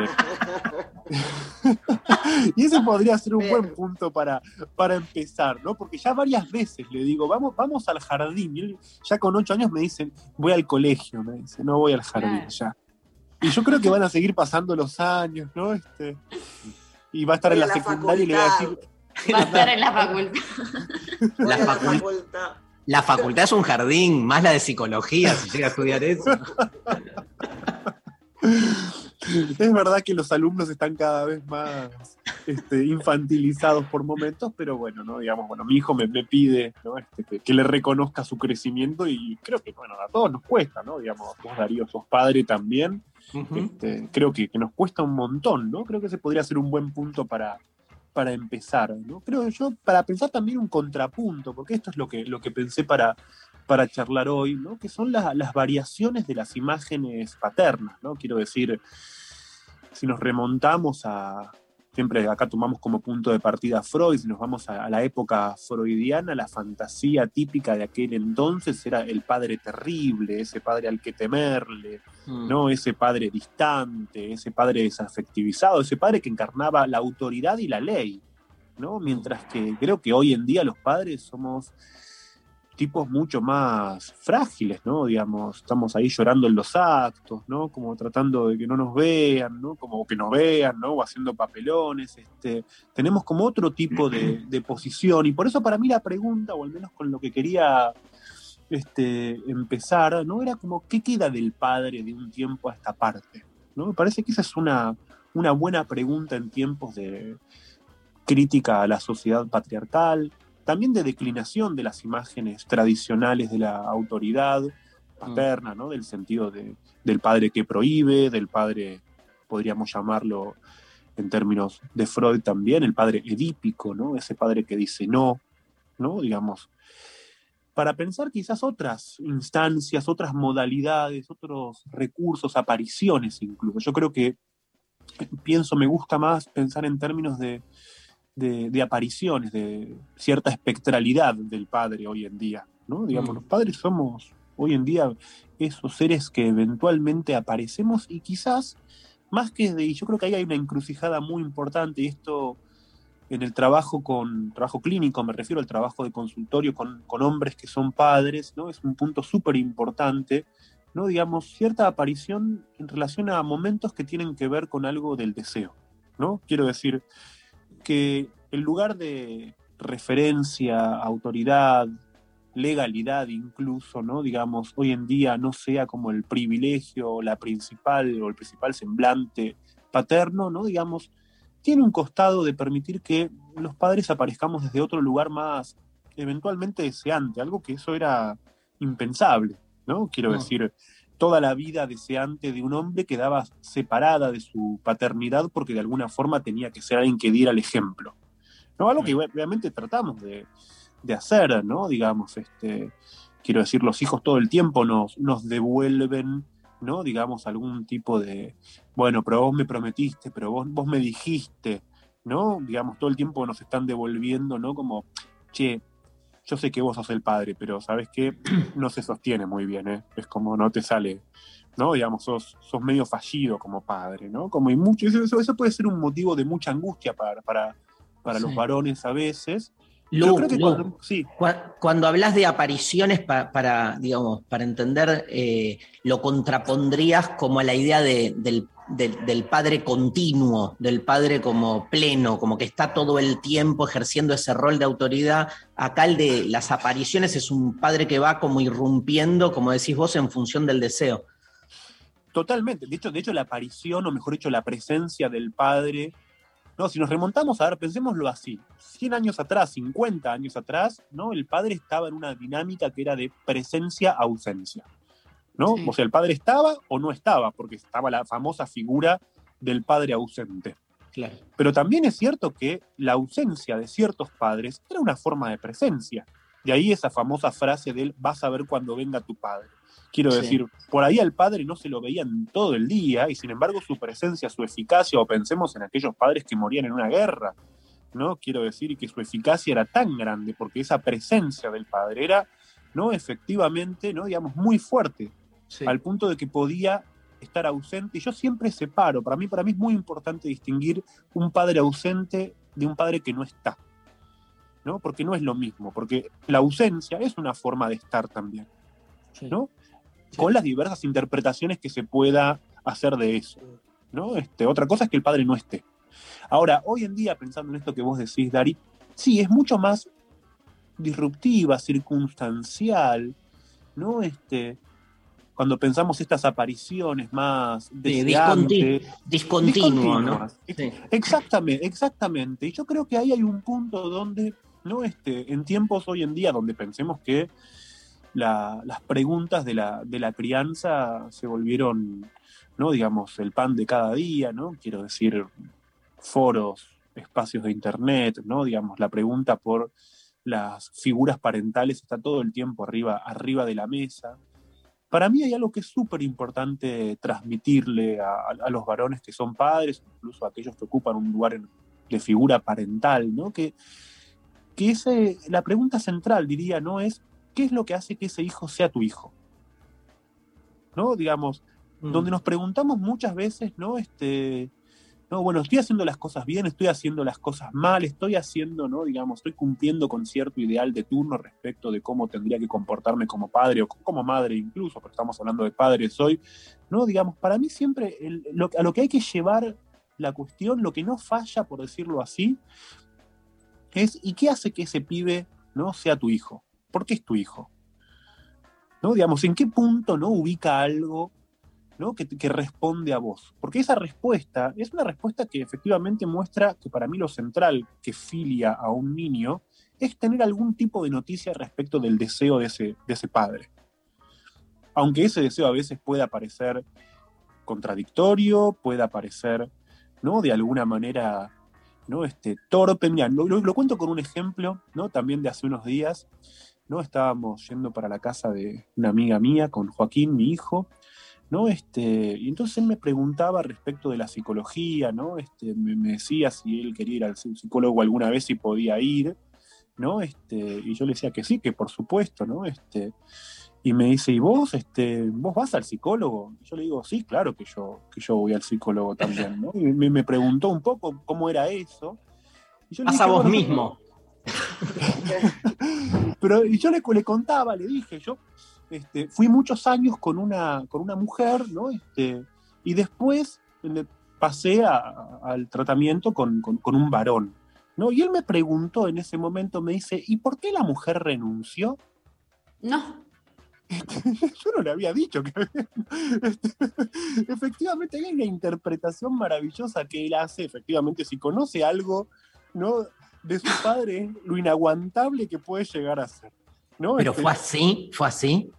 [LAUGHS] y ese podría ser un buen punto para, para empezar, ¿no? Porque ya varias veces le digo, vamos, vamos al jardín. Y él ya con ocho años me dicen, voy al colegio, me dice, no voy al jardín ya. Y yo creo que van a seguir pasando los años, ¿no? Este, y va a estar en la la secundaria y le voy a decir, [LAUGHS] Va a estar en la facultad. [LAUGHS] La, facul- la facultad es un jardín, más la de psicología, si llega a estudiar eso. Es verdad que los alumnos están cada vez más este, infantilizados por momentos, pero bueno, ¿no? Digamos, bueno, mi hijo me, me pide ¿no? Este, que, que le reconozca su crecimiento y creo que, bueno, a todos nos cuesta, ¿no? Digamos, vos Darío sos padre también, este, creo que, que nos cuesta un montón, ¿no? Creo que ese podría ser un buen punto para, para empezar, ¿no? Creo yo, para pensar también un contrapunto, porque esto es lo que, lo que pensé para, para charlar hoy, ¿no? Que son la- las variaciones de las imágenes paternas, ¿no? Quiero decir, si nos remontamos a, siempre acá tomamos como punto de partida Freud, si nos vamos a, a la época freudiana, la fantasía típica de aquel entonces era el padre terrible, ese padre al que temerle, Mm. ¿no? Ese padre distante, ese padre desafectivizado, ese padre que encarnaba la autoridad y la ley, ¿no? Mientras que creo que hoy en día los padres somos tipos mucho más frágiles, ¿no? Digamos, estamos ahí llorando en los actos, ¿no? Como tratando de que no nos vean, ¿no? Como que nos vean, ¿no? O haciendo papelones, este, tenemos como otro tipo de, [CLEARS THROAT] de posición y por eso para mí la pregunta, o al menos con lo que quería este, empezar, ¿no? Era como, ¿qué queda del padre de un tiempo a esta parte? ¿no? Me parece que esa es una, una buena pregunta en tiempos de crítica a la sociedad patriarcal, también de declinación de las imágenes tradicionales de la autoridad paterna, ¿no? Del sentido de- del padre que prohíbe, del padre, podríamos llamarlo en términos de Freud también, el padre edípico, ¿no? Ese padre que dice no, ¿no? Digamos, para pensar quizás otras instancias, otras modalidades, otros recursos, apariciones incluso. Yo creo que pienso, me gusta más pensar en términos de, de- de apariciones, de cierta espectralidad del padre hoy en día. ¿no? Digamos, Mm. los padres somos hoy en día esos seres que eventualmente aparecemos y quizás más que de, y yo creo que ahí hay una encrucijada muy importante, y esto en el trabajo con trabajo clínico, me refiero al trabajo de consultorio con, con hombres que son padres, ¿no? Es un punto súper importante, ¿no? Digamos, cierta aparición en relación a momentos que tienen que ver con algo del deseo, ¿no? Quiero decir que en lugar de referencia, autoridad, legalidad incluso, ¿no? Digamos, hoy en día no sea como el privilegio, la principal o el principal semblante paterno, ¿no? Digamos, tiene un costado de permitir que los padres aparezcamos desde otro lugar más eventualmente deseante, algo que eso era impensable, ¿no? Quiero decir, toda la vida deseante de un hombre quedaba separada de su paternidad porque de alguna forma tenía que ser alguien que diera el ejemplo. ¿no? Algo que obviamente tratamos de, de hacer, ¿no? Digamos, este, quiero decir, los hijos todo el tiempo nos, nos devuelven, ¿no? Digamos, algún tipo de, bueno, pero vos me prometiste, pero vos, vos me dijiste, ¿no? Digamos, todo el tiempo nos están devolviendo, ¿no? Como, che, yo sé que vos sos el padre, pero ¿sabes qué? [CLEARS THROAT] No se sostiene muy bien, ¿eh? Es como no te sale, ¿no? Digamos, sos, sos medio fallido como padre, ¿no? Como y mucho, eso, puede ser un motivo de mucha angustia para, para, para los varones a veces. Lu, Yo creo que Lu, cuando- sí. cuando hablas de apariciones pa- para, digamos, para entender, eh, lo contrapondrías como a la idea de- del, del- padre continuo, del padre como pleno, como que está todo el tiempo ejerciendo ese rol de autoridad. Acá el de las apariciones es un padre que va como irrumpiendo, como decís vos, en función del deseo. Totalmente. De hecho, de hecho, la aparición, o mejor dicho, la presencia del padre. No, si nos remontamos a ver, pensémoslo así. 100 años atrás, 50 años atrás, ¿no? El padre estaba en una dinámica que era de presencia-ausencia. ¿No? O sea, el padre estaba o no estaba, porque estaba la famosa figura del padre ausente. Claro. Pero también es cierto que la ausencia de ciertos padres era una forma de presencia. De ahí esa famosa frase del vas a ver cuando venga tu padre. Quiero Sí. decir, por ahí al padre no se lo veían todo el día y sin embargo su presencia, su eficacia, o pensemos en aquellos padres que morían en una guerra, ¿no? Quiero decir que su eficacia era tan grande porque esa presencia del padre era, ¿no? Efectivamente, ¿no? Digamos, muy fuerte, al punto de que podía estar ausente. Y yo siempre separo, para mí, para mí es muy importante distinguir un padre ausente de un padre que no está, ¿no? Porque no es lo mismo, porque la ausencia es una forma de estar también, ¿no? Con las diversas interpretaciones que se pueda hacer de eso, ¿no? Este, otra cosa es que el padre no esté. Ahora, hoy en día, pensando en esto que vos decís, Dari, sí, es mucho más disruptiva, circunstancial, ¿no? Este, cuando pensamos estas apariciones más Sí, deseantes, disconti- discontinuo, ¿no? Exactamente, exactamente. Y yo creo que ahí hay un punto donde, ¿no? Este, en tiempos hoy en día donde pensemos que la- las preguntas de la, de la crianza se volvieron, ¿no? Digamos, el pan de cada día, ¿no? Quiero decir, foros, espacios de internet, ¿no? Digamos, la pregunta por las figuras parentales está todo el tiempo arriba, arriba de la mesa. Para mí hay algo que es súper importante transmitirle a, a, los varones que son padres, incluso a aquellos que ocupan un lugar en, de figura parental, ¿no? Que, que ese, la pregunta central, diría, ¿no? Es, ¿qué es lo que hace que ese hijo sea tu hijo? ¿No? Digamos, mm. donde nos preguntamos muchas veces, ¿no? Este, no, bueno, estoy haciendo las cosas bien, estoy haciendo las cosas mal, estoy haciendo, ¿no? Digamos, estoy cumpliendo con cierto ideal de turno respecto de cómo tendría que comportarme como padre o como madre incluso, pero estamos hablando de padres hoy, ¿no? Digamos, para mí siempre a lo que hay que llevar la cuestión, lo que no falla, por decirlo así, es ¿y qué hace que ese pibe no sea tu hijo? ¿Por qué es tu hijo? ¿No? Digamos, ¿en qué punto no ubica algo ¿no? que, responde a vos? Porque esa respuesta es una respuesta que efectivamente muestra que para mí lo central que filia a un niño es tener algún tipo de noticia respecto del deseo de ese, de ese padre. Aunque ese deseo a veces pueda parecer contradictorio, pueda parecer ¿no? de alguna manera ¿no? Este, torpe. lo, lo, cuento con un ejemplo, ¿no? También de hace unos días, ¿no? Estábamos yendo para la casa de una amiga mía con Joaquín, mi hijo, ¿no? Este, y entonces él me preguntaba respecto de la psicología, ¿no? Este, me, me, decía si él quería ir al psicólogo alguna vez y podía ir, ¿no? Este, y yo le decía que sí, que por supuesto, ¿no? Este, y me dice, ¿y vos, este, vos vas al psicólogo? Y yo le digo, sí, claro que yo, que yo voy al psicólogo también, ¿no? Y me, me preguntó un poco cómo era eso. Y yo le dije, a vos mismo. [LAUGHS] Pero y yo le, le, contaba, le dije, yo este, fui muchos años con una, con una mujer, ¿no? Este, y después pasé a, al tratamiento con, con, con, un varón, ¿no? Y él me preguntó en ese momento, me dice, ¿y por qué la mujer renunció? No. [LAUGHS] yo no le había dicho que [LAUGHS] este, efectivamente hay una interpretación maravillosa que él hace, efectivamente, si conoce algo ¿no? de su padre, lo inaguantable que puede llegar a ser. ¿No? Pero este, fue así, fue así.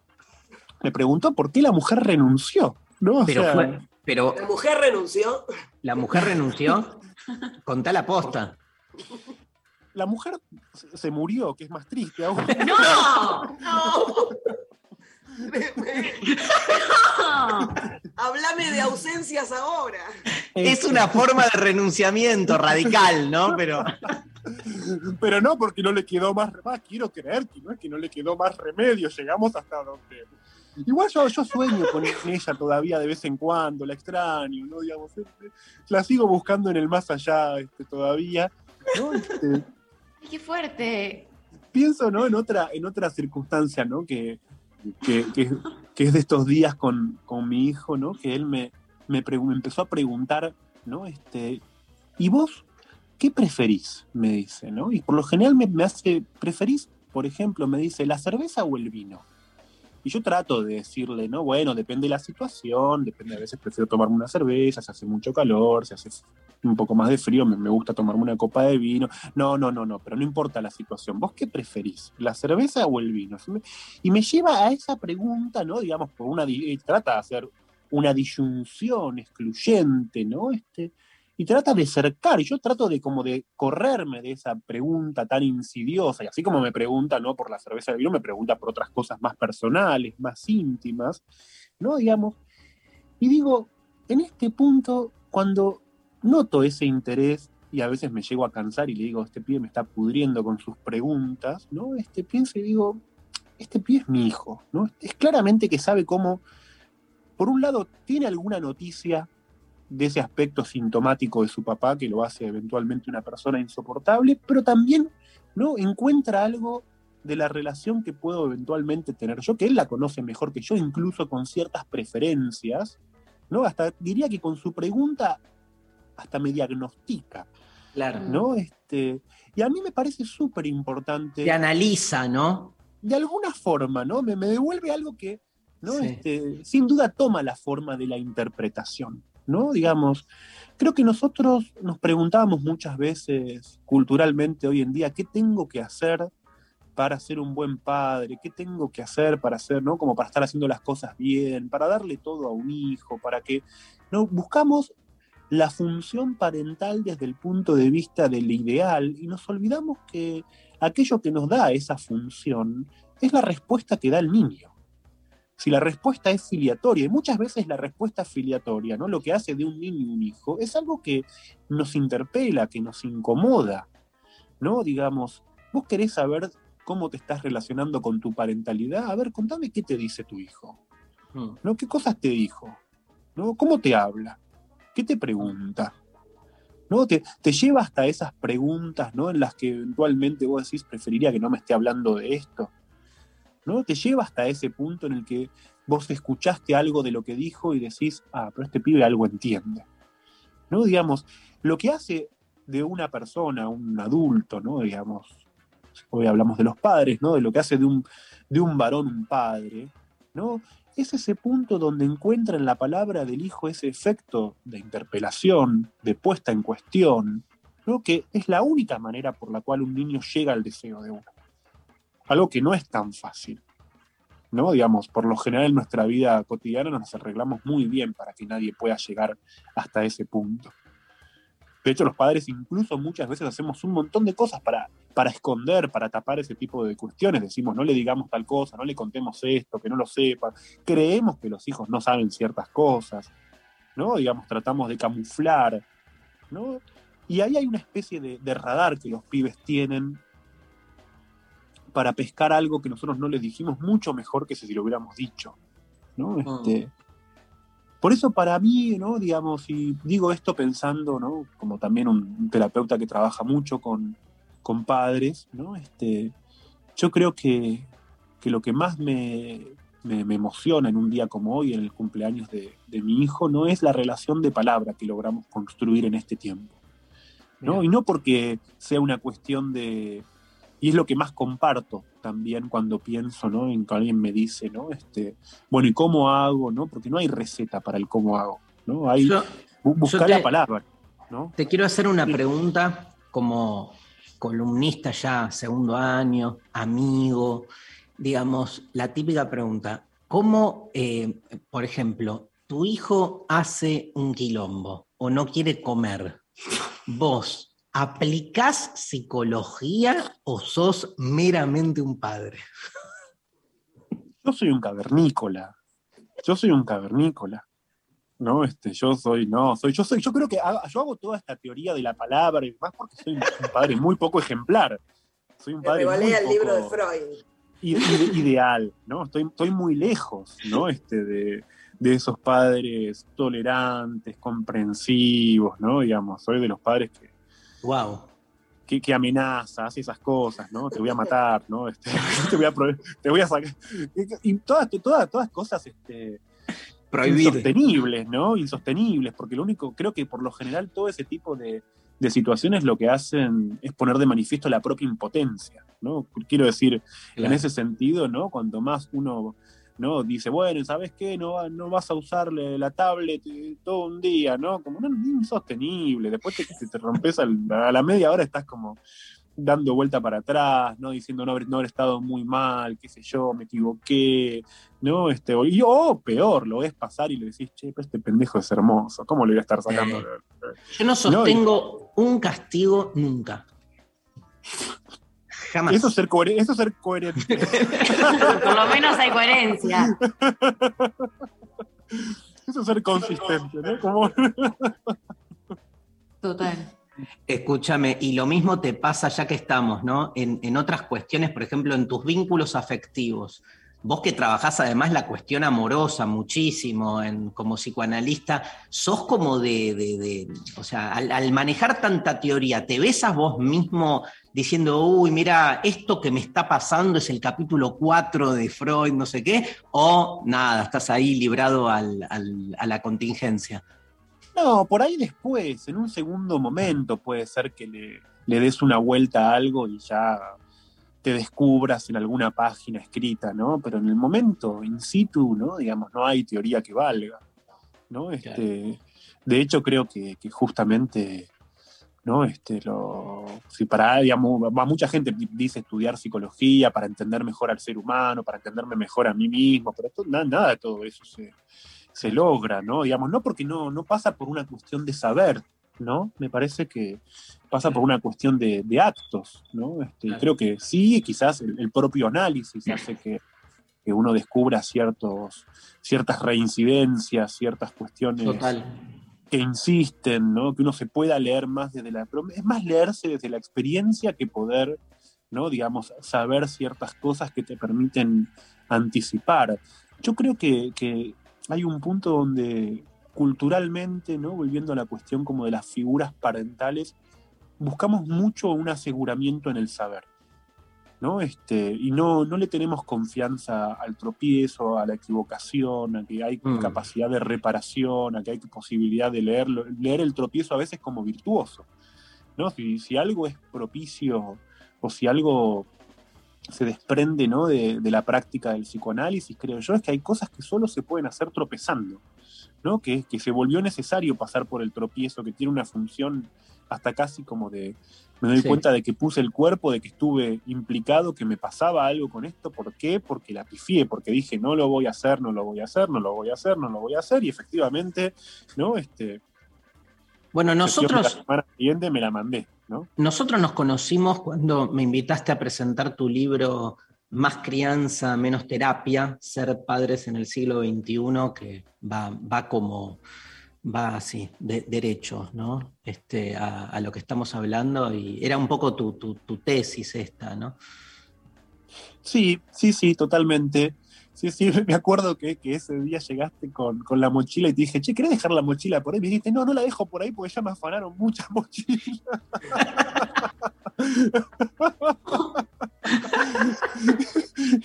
Me preguntó por qué la mujer renunció. ¿no? pero, fue, pero la mujer renunció. La mujer renunció. Contá la posta la mujer se murió, que es más triste aún. [LAUGHS] ¡No! ¡No! Háblame de ausencias ahora. Es una forma de renunciamiento radical, ¿no? Pero. Pero no, porque no le quedó más. más quiero creer que no que no le quedó más remedio. Llegamos hasta donde. Igual yo, yo sueño con ella todavía de vez en cuando, la extraño, ¿no? Digamos, la sigo buscando en el más allá este, todavía. ¿no? Este, ¡Qué fuerte! Pienso, ¿no? En otra, en otra circunstancia, ¿no? Que, que, que, es de estos días con, con, mi hijo, ¿no? Que él me, me, me, empezó a preguntar, ¿no? Este, ¿y vos qué preferís? Me dice, ¿no? Y por lo general me, hace, ¿preferís, por ejemplo, me dice, la cerveza o el vino? Y yo trato de decirle, no, bueno, depende de la situación, depende, a veces prefiero tomarme una cerveza, se hace mucho calor, se hace un poco más de frío, me, me, gusta tomarme una copa de vino. No, no, no, no, pero no importa la situación. ¿Vos qué preferís, la cerveza o el vino? Y me lleva a esa pregunta, ¿no? Digamos, por una, trata de hacer una disyunción excluyente, ¿no? Este, y trata de cercar, y yo trato de como de correrme de esa pregunta tan insidiosa, y así como me pregunta, ¿no? Por la cerveza de vino, me pregunta por otras cosas más personales, más íntimas, ¿no? Digamos, y digo, en este punto, cuando noto ese interés, y a veces me llego a cansar y le digo, este pie me está pudriendo con sus preguntas, ¿no? Este pienso y digo, este pie es mi hijo, ¿no? Es claramente que sabe cómo, por un lado, tiene alguna noticia de ese aspecto sintomático de su papá que lo hace eventualmente una persona insoportable, pero también ¿no? encuentra algo de la relación que puedo eventualmente tener yo, que él la conoce mejor que yo, incluso con ciertas preferencias, ¿no? Hasta diría que con su pregunta hasta me diagnostica. Claro. ¿No? Este, y a mí me parece súper importante. Te analiza, ¿no? De alguna forma, ¿no? Me, me devuelve algo que, ¿no? Sí. Este, sin duda toma la forma de la interpretación. ¿No? Digamos, creo que nosotros nos preguntamos muchas veces culturalmente hoy en día, ¿qué tengo que hacer para ser un buen padre? ¿Qué tengo que hacer para hacer, ¿no? Como para estar haciendo las cosas bien, para darle todo a un hijo, para que, ¿no? Buscamos la función parental desde el punto de vista del ideal y nos olvidamos que aquello que nos da esa función es la respuesta que da el niño. Si la respuesta es filiatoria, y muchas veces la respuesta filiatoria, ¿no? Lo que hace de un niño un hijo, es algo que nos interpela, que nos incomoda, ¿no? Digamos, vos querés saber cómo te estás relacionando con tu parentalidad, a ver, contame qué te dice tu hijo, ¿no? ¿Qué cosas te dijo? ¿no? ¿Cómo te habla? ¿Qué te pregunta? ¿No? Te, te lleva hasta esas preguntas, ¿no? En las que eventualmente vos decís, preferiría que no me esté hablando de esto. ¿No? Te lleva hasta ese punto en el que vos escuchaste algo de lo que dijo y decís, ah, pero este pibe algo entiende. ¿No? Digamos, lo que hace de una persona, un adulto, ¿no? Digamos, hoy hablamos de los padres, ¿no? De lo que hace de un, de un varón un padre, ¿no? Es ese punto donde encuentra en la palabra del hijo ese efecto de interpelación, de puesta en cuestión, ¿no? Que es la única manera por la cual un niño llega al deseo de uno algo que no es tan fácil. ¿no? Digamos, por lo general en nuestra vida cotidiana nos arreglamos muy bien para que nadie pueda llegar hasta ese punto. De hecho, los padres incluso muchas veces hacemos un montón de cosas para, para esconder, para tapar ese tipo de cuestiones. Decimos, no le digamos tal cosa, no le contemos esto, que no lo sepa. Creemos que los hijos no saben ciertas cosas, ¿no? Digamos, tratamos de camuflar, ¿no? Y ahí hay una especie de radar que los pibes tienen para pescar algo que nosotros no les dijimos mucho mejor que si lo hubiéramos dicho. ¿no? Este, Por eso para mí, ¿no? digamos, y digo esto pensando, ¿no? como también un terapeuta que trabaja mucho con, con padres, ¿no? este, yo creo que, que lo que más me, me, me, emociona en un día como hoy, en el cumpleaños de, de, mi hijo, no es la relación de palabra que logramos construir en este tiempo. ¿no? Y no porque sea una cuestión de, y es lo que más comparto también cuando pienso, ¿no? En que alguien me dice, ¿no? Este, bueno, ¿y cómo hago, no? Porque no hay receta para el cómo hago, ¿no? Hay yo, buscar la palabra, ¿no? Te quiero hacer una pregunta como columnista ya, segundo año, amigo, digamos, la típica pregunta, ¿cómo, eh, por ejemplo, tu hijo hace un quilombo o no quiere comer? Vos ¿Aplicás psicología o sos meramente un padre? Yo soy un cavernícola. Yo soy un cavernícola. No, este, yo soy, no, soy, yo soy, yo creo que hago, yo hago toda esta teoría de la palabra y más porque soy un, padre muy poco ejemplar. Soy un padre. Me muy el poco libro de Freud. Ideal, ¿no? Estoy, estoy muy lejos, ¿no? Este, de, de esos padres tolerantes, comprensivos, ¿no? Digamos, soy de los padres que Wow. Que, que, amenaza, hace esas cosas, ¿no? Te voy a matar, ¿no? [LAUGHS] Este, te, voy a, te voy a sacar. Y todas, todas, todas cosas este, Prohibir. insostenibles, ¿no? Insostenibles, porque lo único, creo que por lo general todo ese tipo de, de situaciones lo que hacen es poner de manifiesto la propia impotencia, ¿no? Quiero decir, claro. en ese sentido, ¿no? Cuanto más uno ¿no? Dice, bueno, ¿sabes qué? No, no vas a usarle la tablet todo un día, ¿no? Como no, insostenible. Después que te, te rompes a la, a la media hora estás como dando vuelta para atrás, ¿no? Diciendo no no haber estado muy mal, qué sé yo, me equivoqué, ¿no? Este, o peor, lo ves pasar y le decís, che, pero este pendejo es hermoso, ¿cómo le voy a estar sacando? Eh, yo no sostengo no, y... un castigo nunca. Jamás. Eso es ser, coher eso es ser coherente. [LAUGHS] Por lo menos hay coherencia. Eso es ser consistente, ¿no? Como... Total. Escúchame, y lo mismo te pasa ya que estamos, ¿no? En, en, otras cuestiones, por ejemplo, en tus vínculos afectivos. Vos que trabajás además la cuestión amorosa muchísimo en, como psicoanalista, sos como de, de, de o sea, al, al, manejar tanta teoría, ¿te ves a vos mismo diciendo, uy, mira, esto que me está pasando es el capítulo 4 de Freud, no sé qué? O nada, estás ahí librado al, al, a la contingencia. No, por ahí después, en un segundo momento puede ser que le, le des una vuelta a algo y ya te descubras en alguna página escrita, ¿no? Pero en el momento, in situ, ¿no? Digamos, no hay teoría que valga, ¿no? Este, claro. De hecho, creo que, que, justamente, ¿no? Este, lo, si para, digamos, va, mucha gente dice estudiar psicología para entender mejor al ser humano, para entenderme mejor a mí mismo, pero esto, nada, nada de todo eso se, se logra, ¿no? Digamos, no porque no, no pasa por una cuestión de saber, ¿no? Me parece que pasa por una cuestión de, de actos, ¿no? Este, claro. Creo que sí, quizás el, el, propio análisis hace que, que uno descubra ciertos, ciertas reincidencias, ciertas cuestiones Total. Que insisten, ¿no? Que uno se pueda leer más desde la... Es más leerse desde la experiencia que poder, ¿no? Digamos, saber ciertas cosas que te permiten anticipar. Yo creo que, que hay un punto donde culturalmente, ¿no? Volviendo a la cuestión como de las figuras parentales, buscamos mucho un aseguramiento en el saber. ¿No? Este, y no, no le tenemos confianza al tropiezo, a la equivocación, a que hay Mm. capacidad de reparación, a que hay posibilidad de leerlo, leer el tropiezo a veces como virtuoso. ¿no? Si, si algo es propicio o si algo se desprende ¿no? de, de la práctica del psicoanálisis, creo yo, es que hay cosas que solo se pueden hacer tropezando, ¿no? que, que se volvió necesario pasar por el tropiezo, que tiene una función hasta casi como de, me doy Sí. cuenta de que puse el cuerpo, de que estuve implicado, que me pasaba algo con esto. ¿Por qué? Porque la pifié, porque dije, no lo voy a hacer, no lo voy a hacer, no lo voy a hacer, no lo voy a hacer. Y efectivamente, ¿no? Este, Bueno, La nosotros, semana siguiente me la mandé, ¿no? nosotros nos conocimos cuando me invitaste a presentar tu libro Más crianza, menos terapia, ser padres en el siglo XXI, que va, va como, va así, de, derecho, ¿no? Este, a, a lo que estamos hablando, y era un poco tu, tu- tu tesis esta, ¿no? Sí, sí, sí, totalmente. Sí, sí, [LAUGHS] me acuerdo que, que ese día llegaste con, con la mochila y te dije, che, ¿querés dejar la mochila por ahí? Me dijiste, no, no la dejo por ahí porque ya me afanaron muchas [LAUGHS] mochilas. [LAUGHS]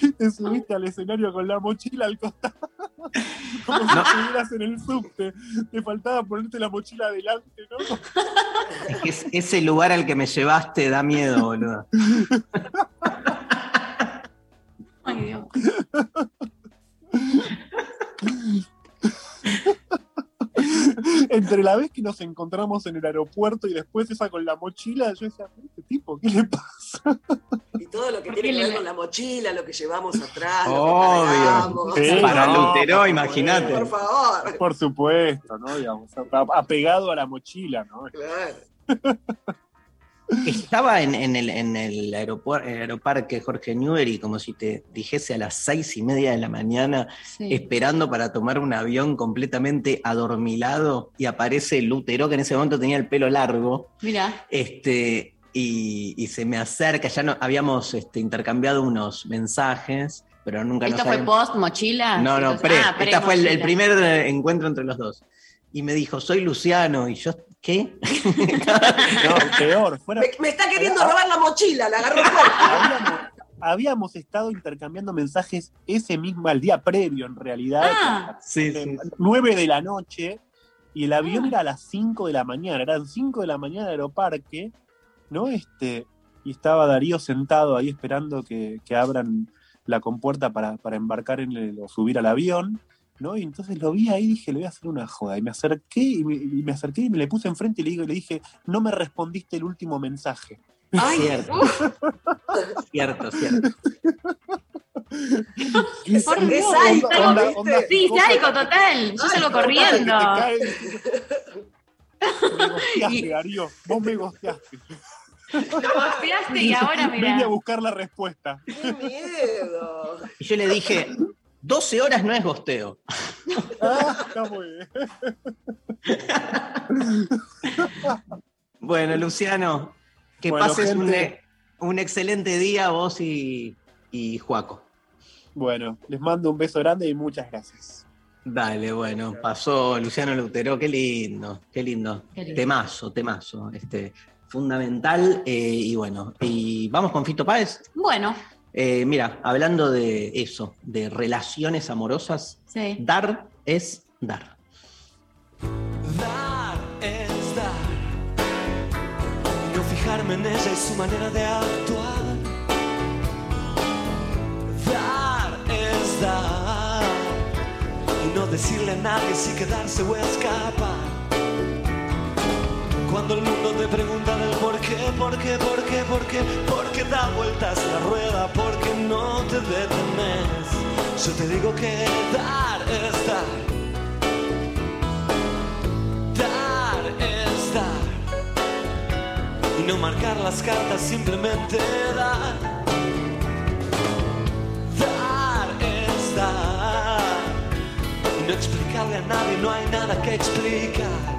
y [LAUGHS] te subiste al escenario con la mochila al costado. [LAUGHS] Como si estuvieras en el subte. Te faltaba ponerte la mochila adelante, ¿no? Es que es- ese lugar al que me llevaste da miedo, boludo. Ay, Dios. [LAUGHS] [LAUGHS] Entre la vez que nos encontramos en el aeropuerto y después esa con la mochila, yo decía, este tipo, ¿qué le pasa? Y todo lo que tiene que le- ver con la mochila, lo que llevamos atrás, lo que Obvio. Sí, Para no, Lutero, imagínate. Por favor. Por supuesto, ¿no? Digamos, apegado a la mochila, ¿no? Claro. Estaba en, en el, en el aeroparque Jorge Newbery, como si te dijese a las seis y media de la mañana, Sí. esperando para tomar un avión completamente adormilado, y aparece Lutero, que en ese momento tenía el pelo largo, Mira, este, y, y se me acerca, ya no, habíamos este, intercambiado unos mensajes, pero nunca nos ¿esto fue habíamos- post mochila? No, no, pre. ah, Esta fue el, el primer eh, encuentro entre los dos. Y me dijo, soy Luciano, y yo, ¿qué? [LAUGHS] No, peor, fuera. Me, me está queriendo robar la mochila, la agarró fuerte. Habíamos, habíamos estado intercambiando mensajes ese mismo, al día previo, en realidad. Ah. Sí, eh, sí. 9 de la noche, y el avión era a las 5 de la mañana, eran 5 de la mañana en el aeroparque, ¿no? Este, y estaba Darío sentado ahí esperando que, que abran la compuerta para, para embarcar en el, o subir al avión, ¿no? Y entonces lo vi ahí y dije, le voy a hacer una joda. Y me acerqué y me, y me acerqué y me le puse enfrente y le, digo, le dije, no me respondiste el último mensaje. Ay, [LAUGHS] [LAUGHS] Cierto. Cierto, cierto. por Es Dios. sádico, Sí, sádico total. Yo salgo corriendo. [LAUGHS] Me gosteaste, Darío. Vos me gosteaste. Lo gosteaste y ahora Vine a buscar la respuesta. ¡Qué miedo! Y yo le dije, 12 horas no es gosteo. [LAUGHS] Ah, está muy bien. Bueno, Luciano, que Bueno, pases un, gente. un excelente día vos y, y Juaco. Bueno, les mando un beso grande y muchas gracias. Dale, bueno, pasó Luciano Lutero, qué lindo, qué lindo. Qué lindo. Temazo, temazo, este, fundamental. eh, y bueno, y vamos con Fito Páez. Bueno, Eh, mira, hablando de eso, de relaciones amorosas, sí. dar es dar. Dar es dar. Y no fijarme en ella y su manera de actuar. Dar es dar. Y no decirle a nadie si quedarse o escapar. Cuando el mundo te pregunta del por qué, por qué, por qué, por qué, por qué da vueltas la rueda, porque no te detenes. Yo te digo que dar es dar. Dar es dar. Y no marcar las cartas, simplemente dar. Dar es no explicarle a nadie, no hay nada que explicar.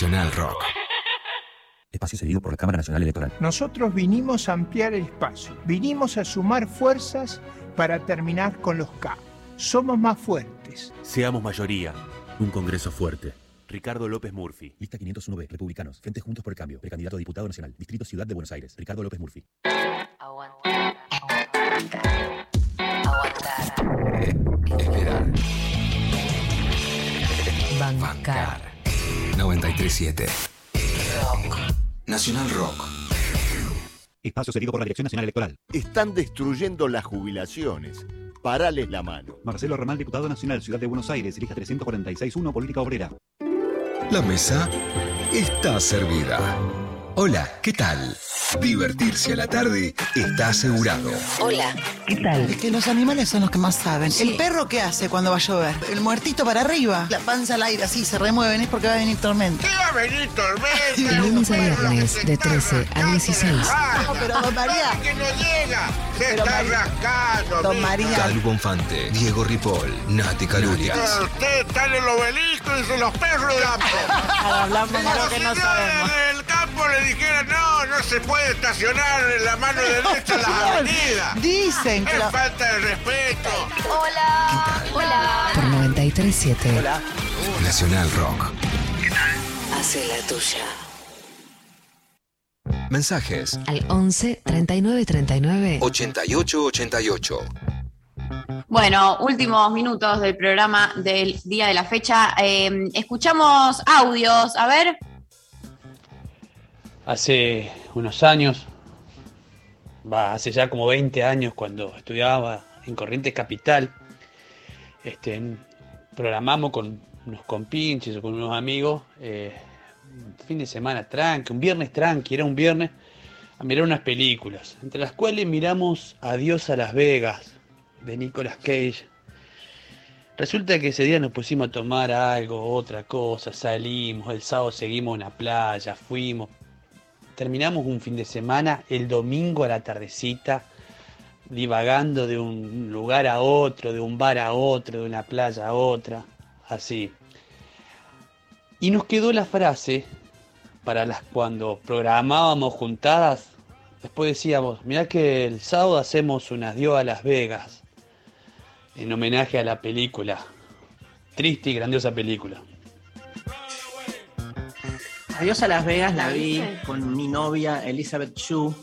Nacional Rock. Espacio cedido por la Cámara Nacional Electoral. Nosotros vinimos a ampliar el espacio, vinimos a sumar fuerzas para terminar con los K. Somos más fuertes. Seamos mayoría. Un Congreso fuerte. Ricardo López Murphy. Lista 501B. Republicanos. Frente Juntos por el Cambio. Precandidato a diputado nacional. Distrito Ciudad de Buenos Aires. Ricardo López Murphy. Esperar. Bancar. 937 Nacional Rock. Espacio cedido por la Dirección Nacional Electoral. Están destruyendo las jubilaciones. Parales la mano. Marcelo Ramal, diputado nacional, Ciudad de Buenos Aires, lista 346-1, Política Obrera. La mesa está servida. Hola, ¿qué tal? Divertirse a la tarde está asegurado. Hola. ¿Qué tal? Es que los animales son los que más saben. ¿El perro qué hace cuando va a llover? El muertito para arriba. La panza al aire así, se remueven, es porque va a venir tormenta. ¿Qué va a venir tormenta? [LAUGHS] De lunes a viernes, de 13 a 16. No, pero don María. que no llega! Se Pero está María- rascando. Don. María. Calvo Bonfante, Diego Ripoll, Nati Calurias. Pero Usted está en el obelisco y son los perros del campo. [LAUGHS] hablamos de lo que no sabemos. en el campo le dijera, no, no se puede estacionar en la mano [LAUGHS] derecha en las avenidas. Dicen que Es la- falta de respeto. Hola. Hola. Por 937. Nacional Rock. Hace la tuya. Mensajes Al 11 39 39. 8888. Bueno, últimos minutos del programa del día de la fecha. Eh, escuchamos audios. A ver. Hace unos años, hace ya como 20 años cuando estudiaba en Corrientes Capital, este, programamos con unos compinches o con unos amigos, eh, un fin de semana tranqui, un viernes tranqui, era un viernes, a mirar unas películas, entre las cuales miramos Adiós a Las Vegas, de Nicolas Cage. Resulta que ese día nos pusimos a tomar algo, otra cosa, salimos, el sábado seguimos en la playa, fuimos, terminamos un fin de semana, el domingo a la tardecita, divagando de un lugar a otro, de un bar a otro, de una playa a otra, así. Y nos quedó la frase para las cuando programábamos juntadas, después decíamos, mirá que el sábado hacemos un adiós a Las Vegas, en homenaje a la película, triste y grandiosa película. Adiós a Las Vegas la vi con mi novia Elizabeth Shue,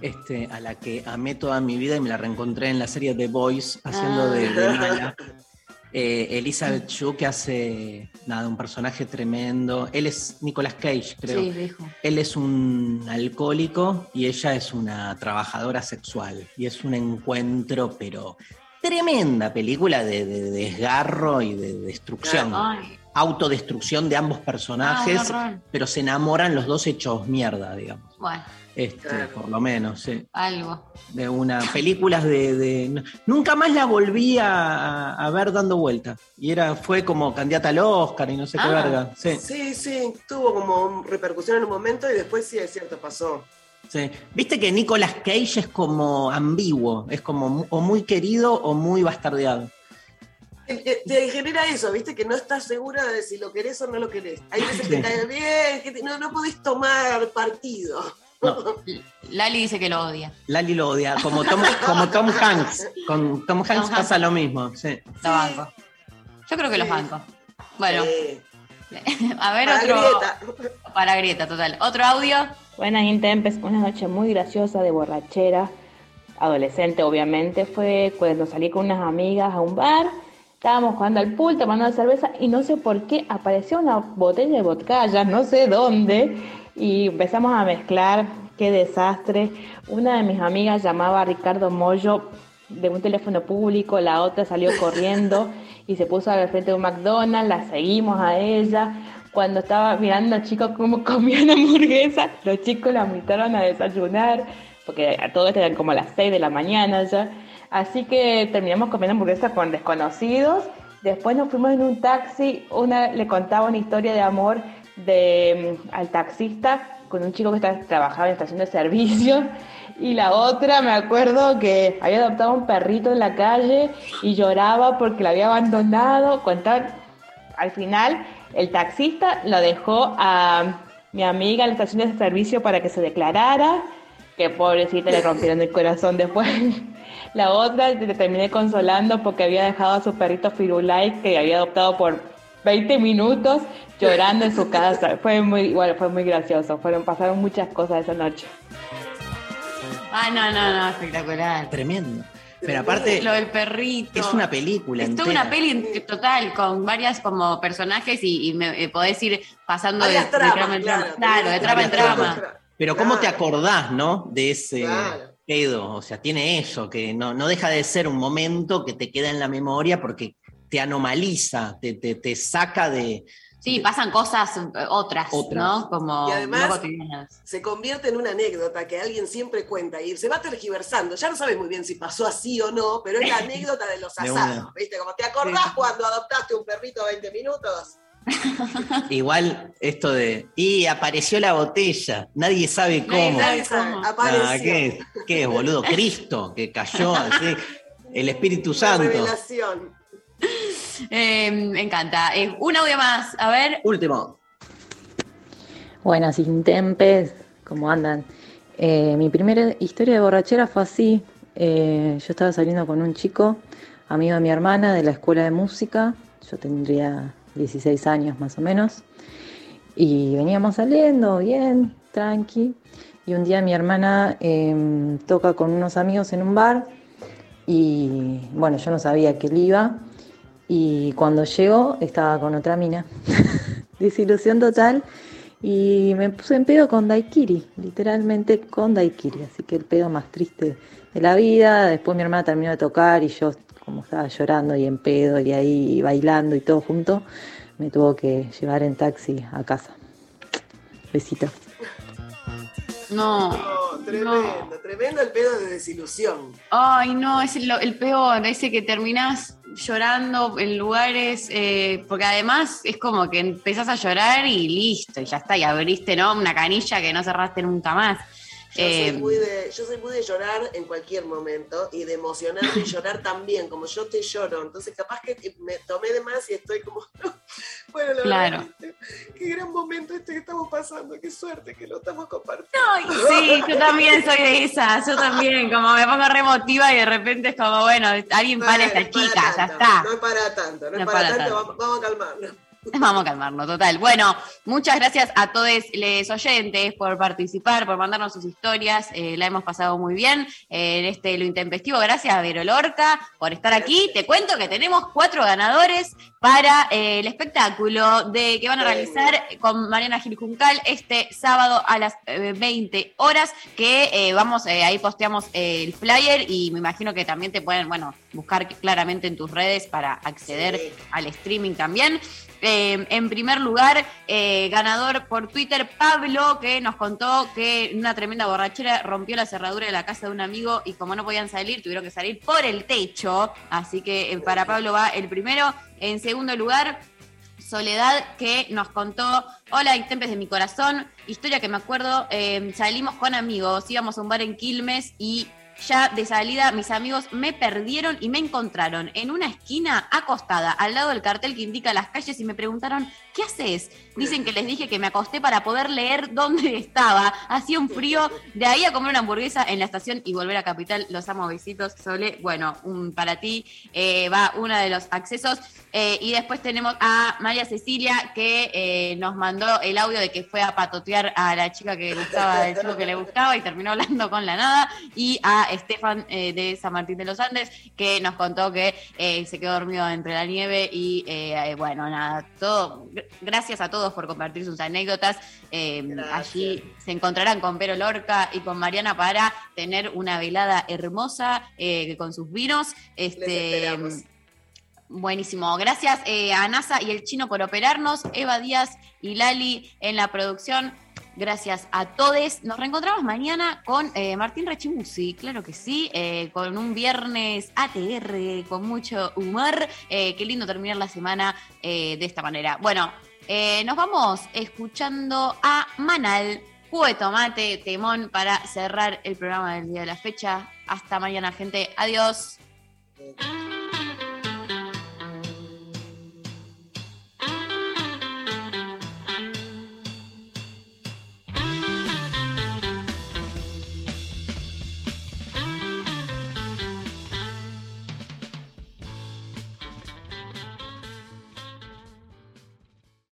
este, a la que amé toda mi vida y me la reencontré en la serie The Boys haciendo de, de Ah. mala. [LAUGHS] Eh, Elizabeth Shue que hace nada, un personaje tremendo. Él es Nicolas Cage, creo. Sí, dijo. Él es un alcohólico y ella es una trabajadora sexual. Y es un encuentro, pero tremenda película de, de desgarro y de destrucción. Ay. Autodestrucción de ambos personajes, Ah, pero se enamoran los dos hechos mierda, digamos. Bueno, Este, Por lo menos, sí. algo. De una. Películas de. de- Nunca más la volví a, a ver dando vuelta. Y era, fue como candidata al Oscar y no sé qué Ah, verga. Sí. Sí, sí, tuvo como repercusión en un momento y después sí es cierto, pasó. Sí. Viste que Nicolas Cage es como ambiguo, es como o muy querido o muy bastardeado. Te, te- te genera eso, viste, que no estás segura de si lo querés o no lo querés. Hay veces que Sí. te cae bien, que te- no, no podés tomar partido. [LAUGHS] Lali dice que lo odia. Lali lo odia, como Tom, como Tom Hanks. Con Tom Hanks pasa lo mismo. Sí. Lo banco. Yo creo que los banco. Bueno, Sí. [LAUGHS] a ver Para otro. Grieta. Para Grieta, total. Otro audio. Buenas Intempes, una noche muy graciosa de borrachera, adolescente obviamente, fue cuando salí con unas amigas a un bar, estábamos jugando al pool, tomando cerveza y no sé por qué apareció una botella de vodka, ya no sé dónde, y empezamos a mezclar, qué desastre. Una de mis amigas llamaba a Ricardo Mollo de un teléfono público, la otra salió [LAUGHS] corriendo y se puso al frente de un McDonald's, la seguimos a ella. Cuando estaba mirando a chicos cómo comían hamburguesa, los chicos la invitaron a desayunar, porque a todo esto eran como las 6 de la mañana ya. Así que terminamos comiendo hamburguesa con desconocidos. Después nos fuimos en un taxi, una le contaba una historia de amor de, mm, al taxista con un chico que está- trabajaba en estación de servicio [LAUGHS] y la otra me acuerdo que había adoptado un perrito en la calle y lloraba porque lo había abandonado. Al final el taxista lo dejó a mi amiga en la estación de servicio para que se declarara, que pobrecita le rompieron el corazón después. [LAUGHS] La otra le terminé consolando porque había dejado a su perrito Firulais que había adoptado por 20 minutos llorando en su casa. [LAUGHS] Fue muy, igual, fue muy gracioso. Fueron, pasaron muchas cosas esa noche. Ah, no, no, no, espectacular. Tremendo. Pero aparte, Lo del perrito. es una película. Es toda una peli total, con varias como personajes y, y me, eh, podés ir pasando de, trama en trama. claro, Claro, de trama en trama. Pero ¿cómo te acordás, no? De ese Claro. Pedo. O sea, tiene eso, que no, no deja de ser un momento que te queda en la memoria porque te anomaliza, te, te, te saca de. Sí, pasan cosas eh, otras, Otras. ¿no? Como Y además- no. Se convierte en una anécdota que alguien siempre cuenta y se va tergiversando. Ya no sabes muy bien si pasó así o no, pero es la [LAUGHS] anécdota de los asados. ¿Viste? Como te acordás cuando adoptaste un perrito 20 minutos. Igual esto de. Y apareció la botella. Nadie sabe cómo. Nadie sabe, cómo. Apareció. Ah, ¿qué, es? ¿Qué es, boludo? Cristo, que cayó así. El Espíritu Santo. revelación. Eh, me encanta. Eh, un audio más, a ver. Último. Buenas intempes, ¿cómo andan? Eh, mi primera historia de borrachera fue así. Eh, yo estaba saliendo con un chico, amigo de mi hermana, de la escuela de música. Yo tendría 16 años más o menos. Y veníamos saliendo bien, tranqui. Y un día mi hermana em, toca con unos amigos en un bar. Y bueno, yo no sabía que él iba. Y cuando llegó estaba con otra mina. [LAUGHS] Desilusión total. Y me puse en pedo con Daikiri, literalmente con Daikiri. Así que el pedo más triste de la vida. Después mi hermana terminó de tocar y yo, como estaba llorando y en pedo y ahí bailando y todo junto, me tuvo que llevar en taxi a casa. Besito. No. No, tremendo, tremendo el pedo de desilusión. Ay, no, es el, el peor, ese que terminás llorando en lugares, eh, porque además es como que empezás a llorar y listo, y ya está, y abriste, ¿no? Una canilla que no cerraste nunca más. Yo, Eh, soy muy de, yo soy muy de llorar en cualquier momento y de emocionarme y llorar también, como yo te lloro. Entonces, capaz que me tomé de más y estoy como. [LAUGHS] bueno, la Claro. qué gran momento este que estamos pasando, qué suerte que lo estamos compartiendo. Ay, sí, yo también soy de esas, yo también, como me pongo re emotiva y de repente es como, bueno, alguien para esta chica, ya está. No es para tanto, no, No es es para, para tanto, tanto. Vamos, vamos a calmarnos. [LAUGHS] Vamos a calmarnos, total. Bueno, muchas gracias a todos los oyentes por participar, por mandarnos sus historias. eh, la hemos pasado muy bien eh, en este Lo Intempestivo. Gracias a Vero Lorca por estar aquí. Te cuento que tenemos cuatro ganadores para eh, el espectáculo de que van a realizar con Mariana Gil Juncal este sábado a las eh, 20 horas. Que vamos, eh, ahí posteamos el flyer y me imagino que también te pueden, bueno, buscar claramente en tus redes para acceder al streaming también. Eh, en primer lugar, eh, ganador por Twitter, Pablo, que nos contó que una tremenda borrachera rompió la cerradura de la casa de un amigo y como no podían salir, tuvieron que salir por el techo. Así que eh, para Pablo va el primero. En segundo lugar, Soledad, que nos contó, hola, intempes de mi corazón, historia que me acuerdo, eh, salimos con amigos, íbamos a un bar en Quilmes y ya de salida mis amigos me perdieron y me encontraron en una esquina acostada al lado del cartel que indica las calles y me preguntaron, ¿qué haces? Dicen que les dije que me acosté para poder leer dónde [LAUGHS] estaba. Hacía un frío, de ahí a comer una hamburguesa en la estación y volver a Capital. Los amo, besitos, Sole. Bueno, para ti eh, va uno de los accesos. Eh, y después tenemos a María Cecilia que eh, nos mandó el audio de que fue a patotear a la chica que gustaba, del chico que le gustaba y terminó hablando con la nada. Y a Estefan eh, de San Martín de los Andes que nos contó que eh, se quedó dormido entre la nieve y eh, bueno, nada, todo. gr- Gracias a todos por compartir sus anécdotas. Eh, allí se encontrarán con Pero Lorca y con Mariana para tener una velada hermosa con sus vinos. Este, Buenísimo. Gracias eh, a NASA y el chino por operarnos, Eva Díaz y Lali en la producción. Gracias a todos. Nos reencontramos mañana con eh, Martín Rechimusi, claro que sí, eh, con un viernes ATR, con mucho humor. Eh, qué lindo terminar la semana eh, de esta manera. Bueno, nos vamos escuchando a Manal, jugo tomate, temón, para cerrar el programa del día de la fecha. Hasta mañana, gente. Adiós.